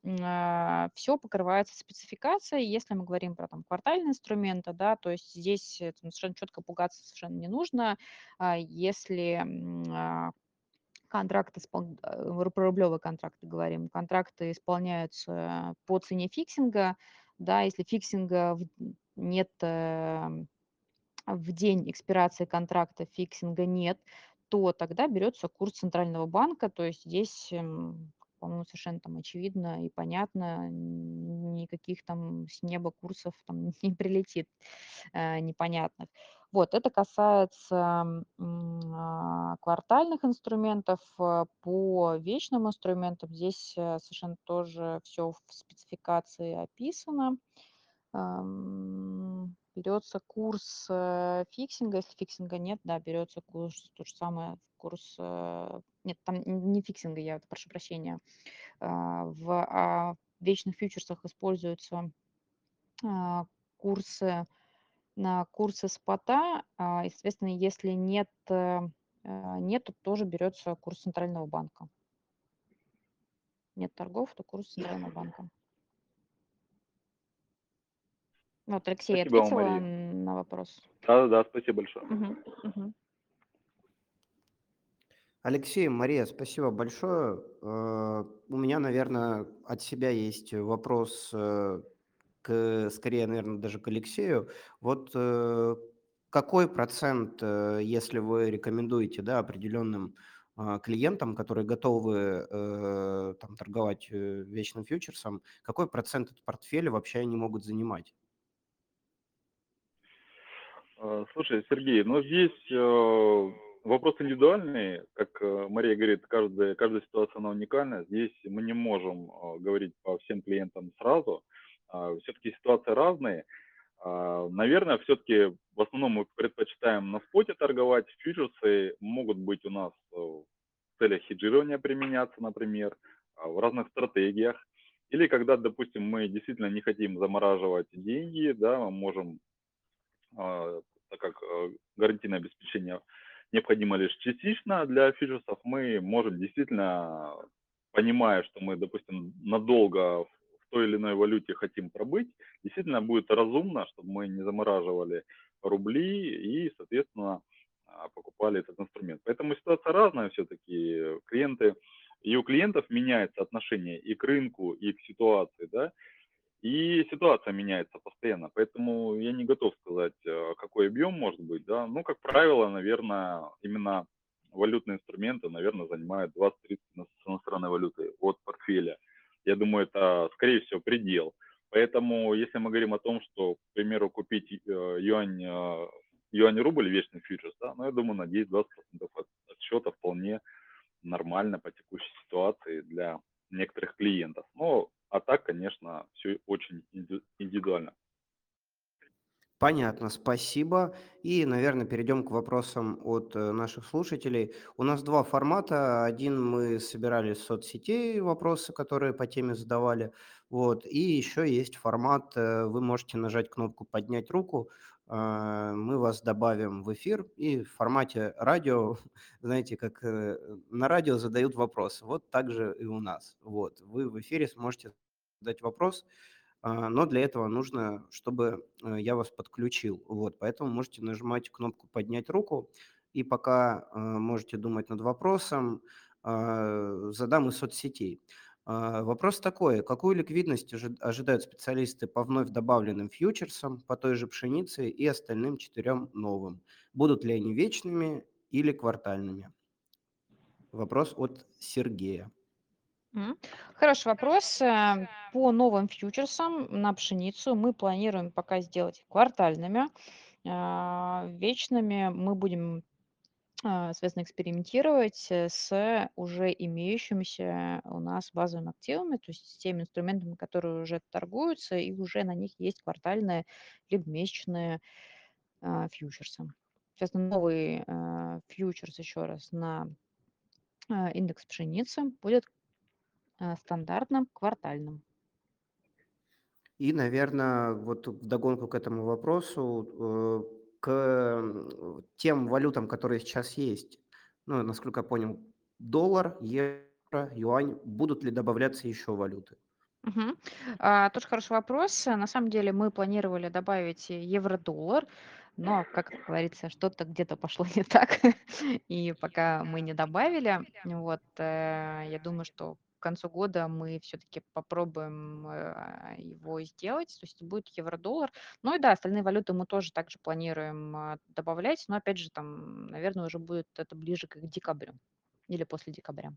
все покрывается спецификацией, если мы говорим про там квартальные инструменты, да, то есть здесь э, там, совершенно четко пугаться совершенно не нужно, А если а, контракты, испол- э, про рублевые контракты говорим, контракты исполняются по цене фиксинга, да, если фиксинга нет э, в день экспирации контракта фиксинга нет, то тогда берется курс центрального банка, то есть здесь, м, по-моему, совершенно там очевидно и понятно, никаких там с неба курсов там не прилетит э, непонятных. Вот, это касается а, квартальных инструментов. э, По вечным инструментам здесь э, совершенно тоже все в спецификации описано. Берется курс э, фиксинга, если фиксинга нет, да, берется курс, то же самое, курс, э, нет, там не фиксинга, я прошу прощения, А, в а, вечных фьючерсах используются а, курсы на курсы спота, и, соответственно, если нет, э, нет, то тоже берется курс центрального банка. Нет торгов, то курс центрального банка. Вот, Алексей, Спасибо вам, ответила Мария. на вопрос? Да-да-да, спасибо большое. Мгм, мгм. Алексей, Мария, спасибо большое. Э, У меня, наверное, от себя есть вопрос э, к, скорее, наверное, даже к Алексею. Вот э, какой процент, э, если вы рекомендуете да, определенным а, клиентам, которые готовы э, там, торговать э, вечным фьючерсом, какой процент от портфеля вообще они могут занимать? Э, Слушай, Сергей, ну здесь э, вопрос индивидуальный, как э, Мария говорит, каждая, каждая ситуация она уникальна. Здесь мы не можем э, говорить по всем клиентам сразу. Все-таки ситуации разные. А, Наверное, все-таки в основном мы предпочитаем на споте торговать. Фьючерсы могут быть у нас э, в целях хеджирования применяться, например, а, в разных стратегиях. Или когда, допустим, мы действительно не хотим замораживать деньги, да, мы можем а, так как э, гарантийное обеспечение необходимо лишь частично для фьючерсов, мы можем действительно, понимая, что мы, допустим, надолго в той или иной валюте хотим пробыть, действительно будет разумно, чтобы мы не замораживали рубли и, соответственно, а, покупали этот инструмент. Поэтому ситуация разная все-таки. Клиенты, и у клиентов меняется отношение и к рынку, и к ситуации, да, и ситуация меняется постоянно, поэтому я не готов сказать, э, какой объем может быть, да. Ну, как правило, наверное, именно валютные инструменты, наверное, занимают 20-30 с иностранной валюты от портфеля. Я думаю, это, скорее всего, предел. Поэтому, если мы говорим о том, что, к примеру, купить э, юань, э, юань-рубль, вечный фьючерс, да, ну, я думаю, на 10-20% от, от счета вполне нормально по текущей ситуации для некоторых клиентов. Но а так, конечно, все очень индивидуально. Понятно, спасибо. И, наверное, перейдем к вопросам от э, наших слушателей. У нас два формата. Один мы собирали с соцсетей вопросы, которые по теме задавали. Вот. И еще есть формат, э, вы можете нажать кнопку «Поднять руку», а, мы вас добавим в эфир и в формате радио, знаете, как э, на радио задают вопрос, вот так же и у нас. Вот, вы в эфире сможете задать вопрос, а, но для этого нужно, чтобы э, я вас подключил. Вот, поэтому можете нажимать кнопку «Поднять руку», и пока э, можете думать над вопросом, задам из соцсетей. А, вопрос такой, какую ликвидность ожидают специалисты по вновь добавленным фьючерсам, по той же пшенице и остальным четырем новым? Будут ли они вечными или квартальными? Вопрос от Сергея. Хороший вопрос. Э, по новым фьючерсам на пшеницу мы планируем пока сделать квартальными. А, вечными мы будем а, соответственно, экспериментировать э, с уже имеющимися у нас базовыми активами, то есть с теми инструментами, которые уже торгуются, и уже на них есть квартальные либо месячные а, фьючерсы. Соответственно, новый а, фьючерс еще раз на индекс пшеницы будет стандартным квартальным. И, наверное, вот вдогонку к этому вопросу, э, к тем валютам, которые сейчас есть, ну, насколько я понял, доллар, евро, юань, будут ли добавляться еще валюты? Угу. А, тоже хороший вопрос. На самом деле мы планировали добавить евро-доллар, но, как говорится, что-то где-то пошло не так, и пока мы не добавили, вот, э, я думаю, что концу года мы все-таки попробуем э, его сделать, то есть будет евро-доллар. Ну и да, остальные валюты мы тоже также планируем а, добавлять, но опять же там, наверное, уже будет это ближе к декабрю или после декабря.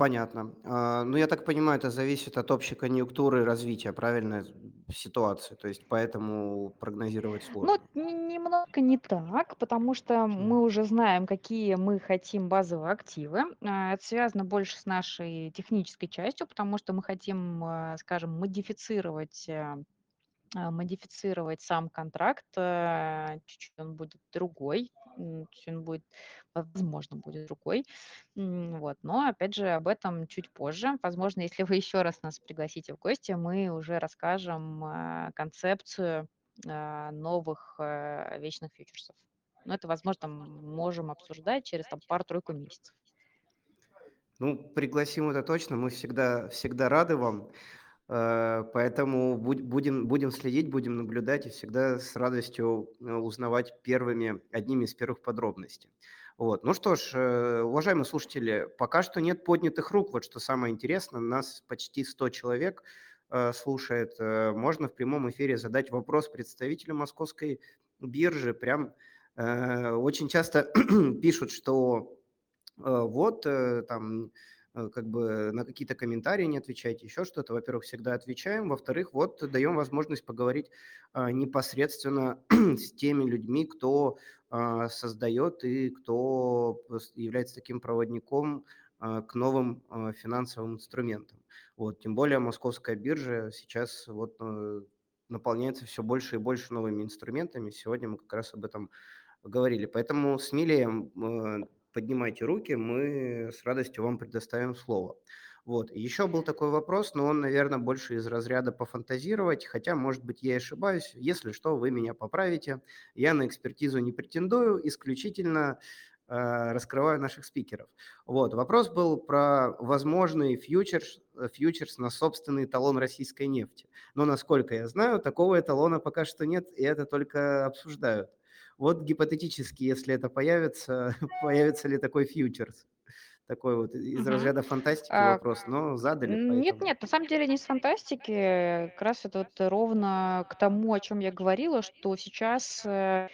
Понятно. А, ну, я так понимаю, это зависит от общей конъюнктуры развития, правильно, ситуации. То есть поэтому прогнозировать Ну, сложно. немного не так, потому что мы уже знаем, какие мы хотим базовые активы. А, это связано больше с нашей технической частью, потому что мы хотим, а, скажем, модифицировать э, модифицировать сам контракт, чуть-чуть он будет другой, он будет, возможно, будет другой. Вот. Но, опять же, об этом чуть позже. Возможно, если вы еще раз нас пригласите в гости, мы уже расскажем э, концепцию э, новых вечных фьючерсов. Но это, возможно, можем обсуждать через пару-тройку месяцев. Ну, пригласим это точно. Мы всегда, всегда рады вам. Э, поэтому будем, будем следить, будем наблюдать и всегда с радостью э, узнавать первыми, одними из первых подробностей. Вот. Ну что ж, э, уважаемые слушатели, пока что нет поднятых рук. Вот что самое интересное, нас почти 100 человек слушает. Можно в прямом эфире задать вопрос представителю московской биржи. Прям очень часто пишут, что вот там как бы на какие-то комментарии не отвечаете, еще что-то. Во-первых, всегда отвечаем. Во-вторых, вот даем возможность поговорить а, непосредственно с теми людьми, кто а, создает и кто является таким проводником а, к новым финансовым инструментам. Вот, тем более московская биржа сейчас вот э, наполняется все больше и больше новыми инструментами. Сегодня мы как раз об этом говорили. Поэтому смелее э, поднимайте руки, мы с радостью вам предоставим слово. Вот. Еще был такой вопрос, но он, наверное, больше из разряда пофантазировать, хотя, может быть, я ошибаюсь. Если что, вы меня поправите. Я на экспертизу не претендую, исключительно э, раскрываю наших спикеров. Вот. Вопрос был про возможный фьючерс, фьючерс на собственный эталон российской нефти. Но, насколько я знаю, такого эталона пока что нет, и это только обсуждают. Вот гипотетически, если это появится, появится ли такой фьючерс? Такой вот из угу. разряда фантастики а, вопрос, но задали. Поэтому. Нет, нет, на самом деле не с фантастики, как раз это вот ровно к тому, о чем я говорила, что сейчас э,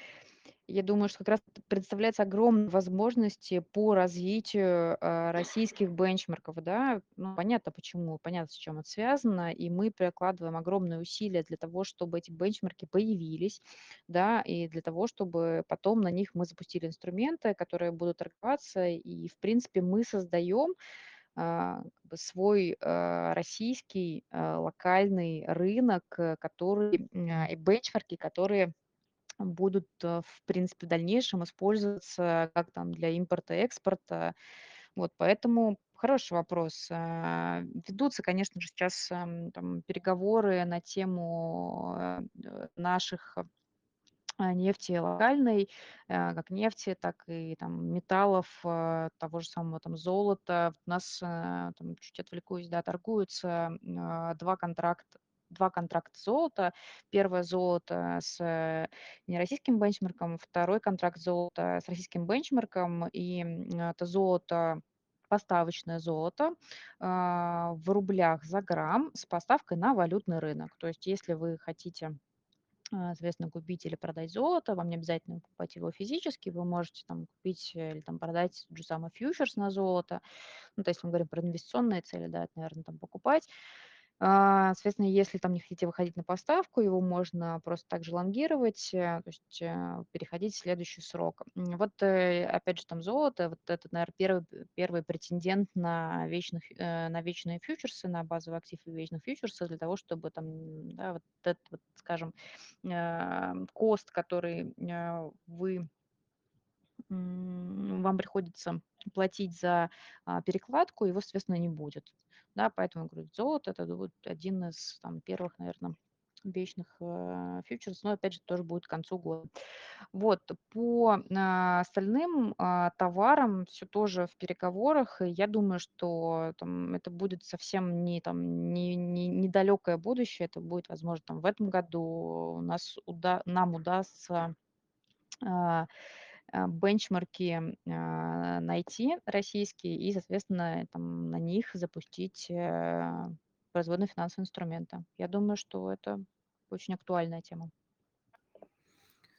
я думаю, что как раз представляется огромные возможности по развитию э, российских бенчмарков, да. Ну, понятно почему, понятно, с чем это связано, и мы прикладываем огромные усилия для того, чтобы эти бенчмарки появились, да, и для того, чтобы потом на них мы запустили инструменты, которые будут торговаться, и, в принципе, мы создаем а, свой а, российский локальный рынок, э, который и бенчмарки, которые будут, э, в принципе, в дальнейшем использоваться как там для импорта, экспорта. Вот, поэтому хороший вопрос. А, ведутся, конечно же, сейчас ам, там, переговоры на тему э, наших нефти локальной, как нефти, так и там металлов, того же самого там золота. У нас, там, чуть отвлекусь, да, торгуются два контракта, два контракта золота. Первое золото с э, нероссийским бенчмарком, второй контракт золота с российским бенчмарком. И это золото поставочное золото а, в рублях за грамм с поставкой на валютный рынок. То есть если вы хотите а, соответственно, купить или продать золото, вам не обязательно покупать его физически, вы можете там купить э, или там продать тот же самый фьючерс на золото, ну, то есть мы говорим про инвестиционные цели, да, это, наверное, там покупать, а, соответственно, если там не хотите выходить на поставку, его можно просто также лонгировать, э, то есть э, переходить в следующий срок. Вот, э, опять же, там золото, вот это, наверное, первый, первый претендент на, вечных, на вечные фьючерсы, на базовый актив и вечных фьючерсов для того, чтобы там, да, вот этот, вот, скажем, кост, который вы вам приходится платить за а, перекладку, его, соответственно, не будет. Да, поэтому, говорю, золото– это будет один из там, первых, наверное, вечных э, фьючерсов, но опять же тоже будет к концу года. Вот, по э, остальным э, товарам все тоже в переговорах, и я думаю, что там, это будет совсем не, там, не, не, недалекое будущее, это будет, возможно, там, в этом году у нас уда- нам удастся а, бенчмарки а, найти российские и, соответственно, там, на них запустить э, производные финансовые инструменты. Я думаю, что это очень актуальная тема.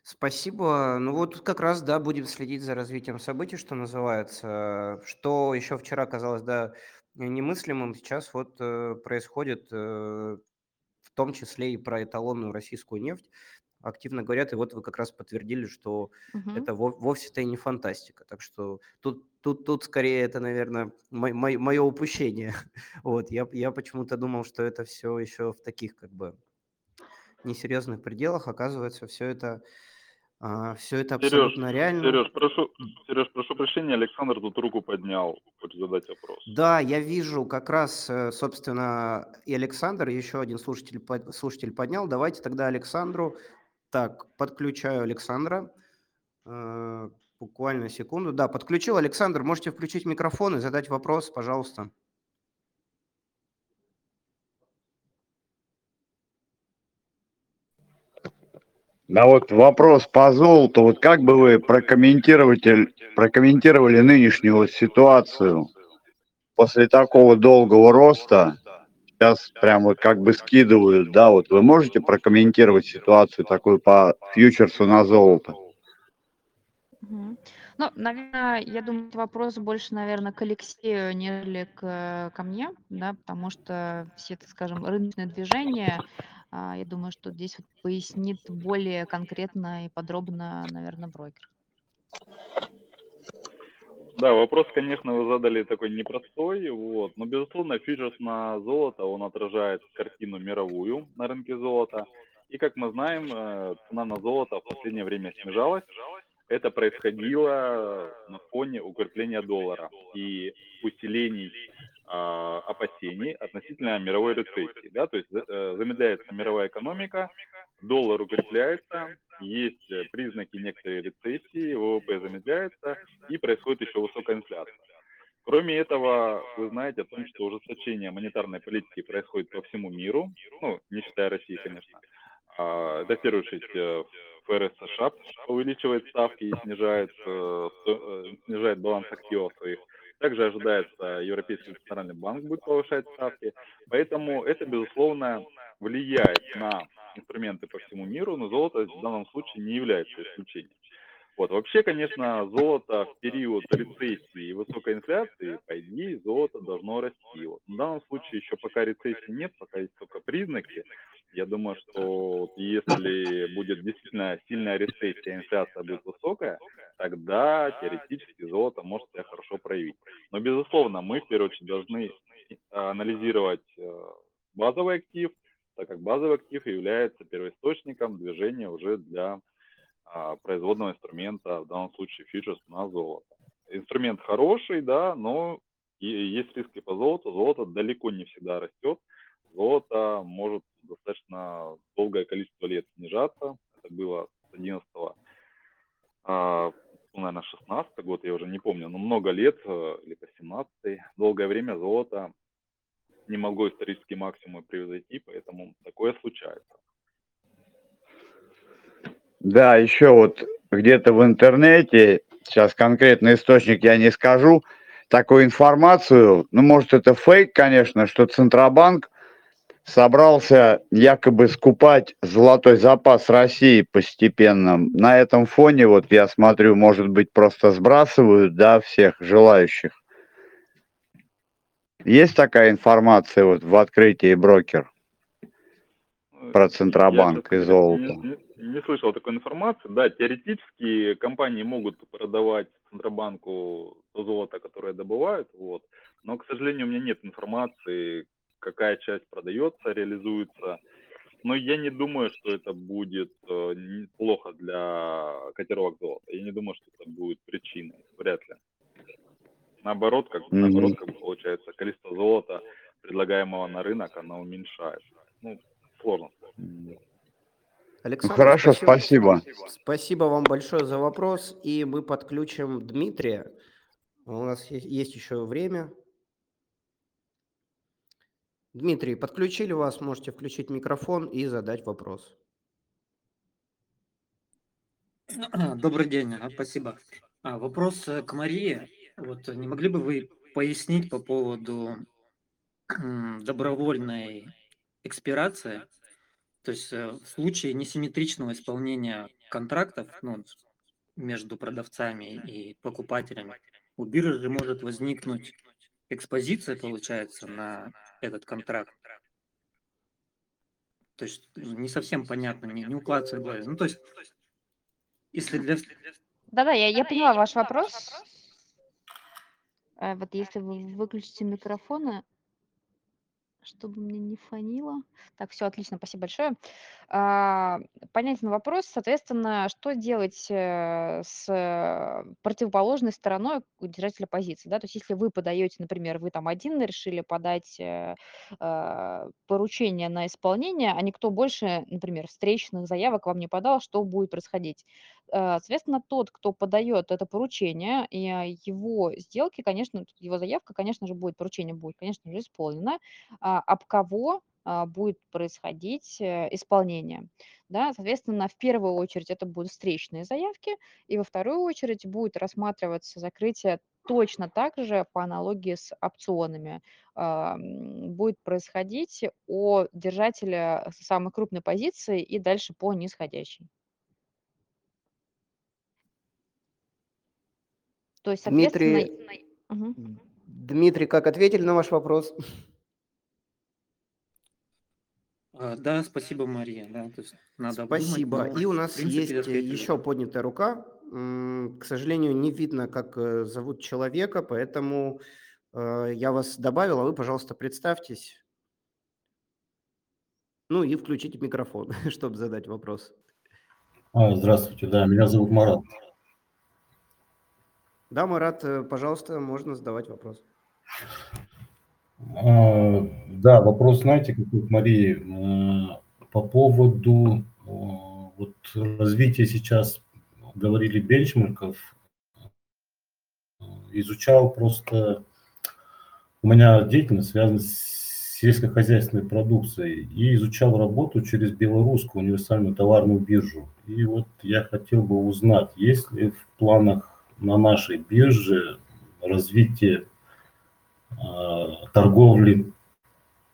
Спасибо. Ну вот как раз, да, будем следить за развитием событий, что называется. Что еще вчера казалось, да, немыслимым, сейчас вот э, происходит э, в том числе и про эталонную российскую нефть активно говорят, и вот вы как раз подтвердили, что угу. это вовсе-то и не фантастика. Так что тут, тут, тут скорее это, наверное, мое, мое упущение. Вот, я, я почему-то думал, что это все еще в таких как бы несерьезных пределах. Оказывается, все это а, все это абсолютно Сереж, реально. Сереж, прошу, Сереж, прошу прощения, Александр тут руку поднял, хочет задать вопрос. Да, я вижу как раз, э, собственно, и Александр, еще один слушатель, слушатель поднял. Давайте тогда Александру так, подключаю Александра. Э, буквально секунду. Да, подключил. Александр, можете включить микрофон и задать вопрос, пожалуйста. Да вот вопрос по золоту. Вот как бы вы прокомментировали, прокомментировали нынешнюю ситуацию после такого долгого роста? Сейчас прям вот как бы скидывают, да, вот вы можете прокомментировать ситуацию такую по фьючерсу на золото? Ну, наверное, я думаю, вопрос больше, наверное, к Алексею, нежели к, ко мне, да, потому что все, так скажем, рыночные движения, а, я думаю, что здесь вот пояснит более конкретно и подробно, наверное, брокер. Да, вопрос, конечно, вы задали такой непростой, вот, но, безусловно, фьючерс на золото, он отражает картину мировую на рынке золота, и, как мы знаем, э, цена на золото в последнее время снижалась, это происходило на фоне укрепления доллара и усилений опасений относительно мировой рецессии. Да? То есть э, замедляется мировая экономика, доллар укрепляется, есть э, признаки некоторой рецессии, ВВП замедляется и происходит еще высокая инфляция. Кроме этого, вы знаете о том, что ужесточение монетарной политики происходит по всему миру, ну, не считая России, конечно. А, датирующись э, ФРС США увеличивает ставки и снижает, снижает баланс активов своих также ожидается, Европейский центральный банк будет повышать ставки. Поэтому это, безусловно, влияет на инструменты по всему миру, но золото в данном случае не является исключением. Вот. Вообще, конечно, золото в период рецессии и высокой инфляции, по идее, золото должно расти. Вот. В данном случае еще пока рецессии нет, пока есть только признаки. Я думаю, что если будет действительно сильная рецессия, инфляция будет высокая, тогда теоретически золото может себя хорошо проявить. Но, безусловно, мы в первую очередь должны анализировать э, базовый актив, так как базовый актив является первоисточником движения уже для а, производного инструмента, в данном случае фьючерс на золото. Инструмент хороший, да, но есть риски по золоту. Золото далеко не всегда растет. Золото может достаточно долгое количество лет снижаться. Это было с 11 а, наверное, 16 год, я уже не помню, но много лет, э, или по 17 долгое время золото не могло исторический максимум превзойти, поэтому такое случается. Да, еще вот где-то в интернете, сейчас конкретный источник я не скажу, такую информацию, ну, может, это фейк, конечно, что Центробанк собрался якобы скупать золотой запас России постепенно. На этом фоне, вот я смотрю, может быть, просто сбрасывают, да, всех желающих. Есть такая информация вот в открытии брокер про Центробанк я и золото? Не, не, слышал такой информации. Да, теоретически компании могут продавать Центробанку то золото, которое добывают, вот. Но, к сожалению, у меня нет информации, какая часть продается, реализуется. Но я не думаю, что это будет э, плохо для котировок золота. Я не думаю, что это будет причиной. Вряд ли. Наоборот, как, mm-hmm. наоборот, как получается, количество золота, предлагаемого на рынок, оно уменьшается. Ну, сложно. Александр, Хорошо, спасибо. спасибо. Спасибо вам большое за вопрос. И мы подключим Дмитрия. У нас есть, есть еще время. Дмитрий, подключили вас, можете включить микрофон и задать вопрос. Добрый день, спасибо. А, вопрос э, к Марии. Вот не могли бы вы пояснить по поводу добровольной экспирации? То есть э, в случае несимметричного исполнения контрактов ну, между продавцами и покупателями у биржи может возникнуть экспозиция, получается, на этот контракт. То есть не совсем понятно, не, не укладывается в голове. Ну, то есть, если для... Да-да, я, я поняла ваш вопрос. Э, вот если вы выключите микрофоны, чтобы мне не фонило. Так, все отлично, спасибо большое. А, понятен вопрос, соответственно, что делать э, с противоположной стороной держателя позиции, да, то есть если вы подаете, например, вы там один решили подать э, поручение на исполнение, а никто больше, например, встречных заявок вам не подал, что будет происходить? Э, соответственно, тот, кто подает это поручение, а, его сделки, конечно, его заявка, конечно же, будет, поручение будет, конечно же, исполнено, а, об кого а, будет происходить э, исполнение. Да, соответственно, в первую очередь это будут встречные заявки, и во вторую очередь будет рассматриваться закрытие точно так же по аналогии с опционами будет происходить о держателе самой крупной позиции и дальше по нисходящей. То есть, соответственно... Дмитрий, угу. Дмитрий, как ответили на ваш вопрос? А, да, спасибо, Мария. Да, то есть надо спасибо. Обдумать, но, И у нас принципе, есть еще поднятая рука. К сожалению, не видно, как э, зовут человека, поэтому э, я вас добавил, а вы, пожалуйста, представьтесь. Ну и включите микрофон, чтобы задать вопрос. А, здравствуйте, да, меня зовут Марат. Да, Марат, э, пожалуйста, можно задавать вопрос. А, да, вопрос, знаете, какой к Марии. Э, по поводу э, вот, развития сейчас, говорили, бенчмарков, изучал просто, у меня деятельность связана с сельскохозяйственной продукцией, и изучал работу через белорусскую универсальную товарную биржу. И вот я хотел бы узнать, есть ли в планах на нашей бирже развитие э, торговли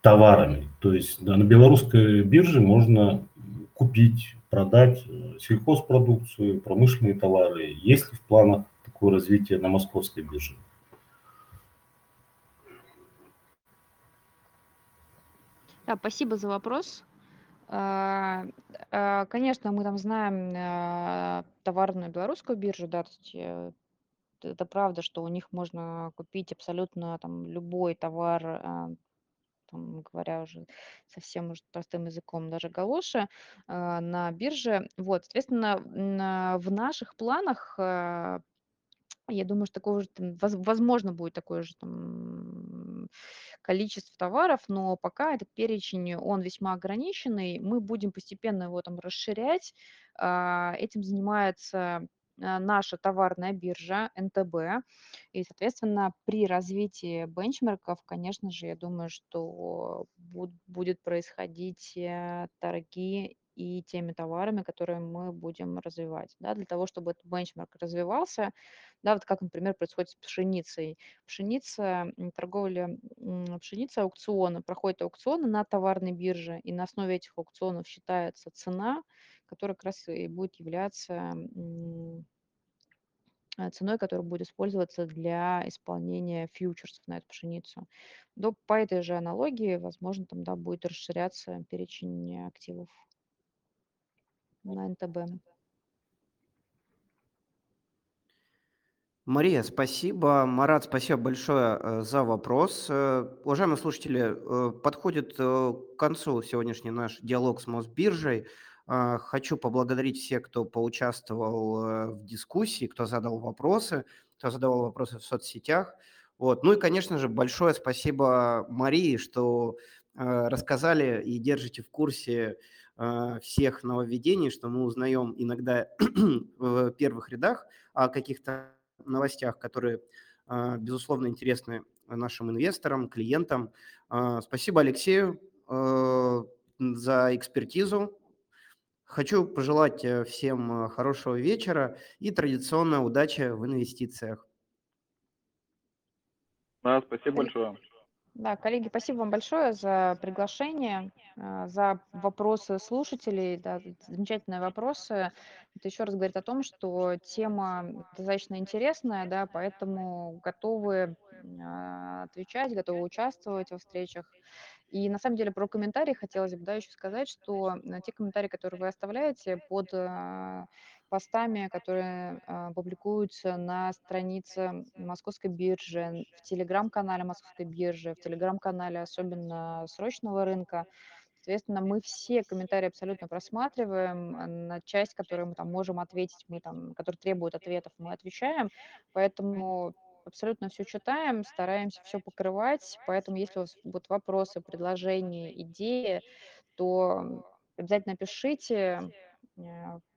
товарами. То есть на белорусской бирже можно купить, продать э, сельхозпродукцию, промышленные товары. Есть ли в планах такое развитие на московской бирже? Да, спасибо за вопрос. А, а, конечно, мы там знаем а, товарную белорусскую биржу, да, то есть э, это правда, что у них можно купить абсолютно там любой товар, там, говоря уже совсем уже простым языком, даже галоши на бирже. Вот, соответственно, в наших планах Я думаю, что такого же, там, воз- возможно, будет такое же там количество товаров, но пока этот перечень, он весьма ограниченный. Мы будем постепенно его там расширять. А, Этим занимается а, наша товарная биржа НТБ. И, соответственно, при развитии бенчмарков, конечно же, я думаю, что буд- будет происходить э, торги и теми товарами, которые мы будем развивать. Да, для того, чтобы этот бенчмарк развивался, да, вот как, например, происходит с пшеницей. Пшеница, торговля пшеницы, аукционы, проходят аукционы на товарной бирже, и на основе этих аукционов считается цена, которая как раз и будет являться э, ценой, которая будет использоваться для исполнения фьючерсов на эту пшеницу. Но по этой же аналогии, возможно, там да, будет расширяться перечень активов на НТБ. Мария, спасибо. Марат, спасибо большое э, за вопрос. Э, Уважаемые слушатели, э, подходит к концу сегодняшний наш диалог с Мосбиржей. Хочу поблагодарить всех, кто поучаствовал в дискуссии, кто задал вопросы, кто задавал вопросы в соцсетях. Вот. Ну и, конечно же, большое спасибо Марии, что рассказали и держите в курсе всех нововведений, что мы узнаем иногда в первых рядах о каких-то новостях, которые, а, безусловно, интересны нашим инвесторам, клиентам. А, Спасибо Алексею э, за экспертизу. Хочу пожелать э, всем хорошего вечера и традиционно удачи в инвестициях. Да, спасибо большое. Да, коллеги, спасибо вам большое за приглашение, а, за вопросы слушателей, да, замечательные вопросы. Это еще раз говорит о том, что тема достаточно интересная, да, поэтому готовы а, отвечать, готовы участвовать во встречах. И на самом деле про комментарии хотелось бы да, еще сказать, что э, те комментарии, которые вы оставляете под постами, которые а, публикуются на странице Московской биржи, в телеграм-канале Московской биржи, в телеграм-канале особенно срочного рынка. Соответственно, мы все комментарии абсолютно просматриваем. На часть, которую мы там можем ответить, мы там, которые требуют ответов, мы отвечаем. Поэтому абсолютно все читаем, стараемся все покрывать. Поэтому если у вас будут вопросы, предложения, идеи, то обязательно пишите,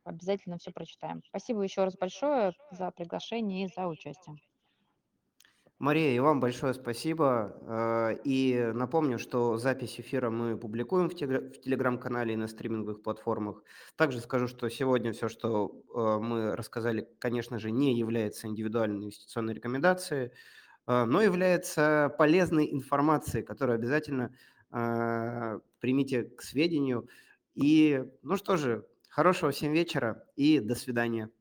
обязательно все прочитаем. Спасибо еще раз большое за приглашение и за участие. Мария, и вам большое спасибо. Э, И напомню, что запись эфира мы публикуем в телегра- в телеграм-канале и на стриминговых платформах. Также скажу, что сегодня все, что э, мы рассказали, конечно же, не является индивидуальной инвестиционной рекомендацией, э, но является полезной информацией, которую обязательно э, примите к сведению. И, ну что же, хорошего всем вечера и до свидания.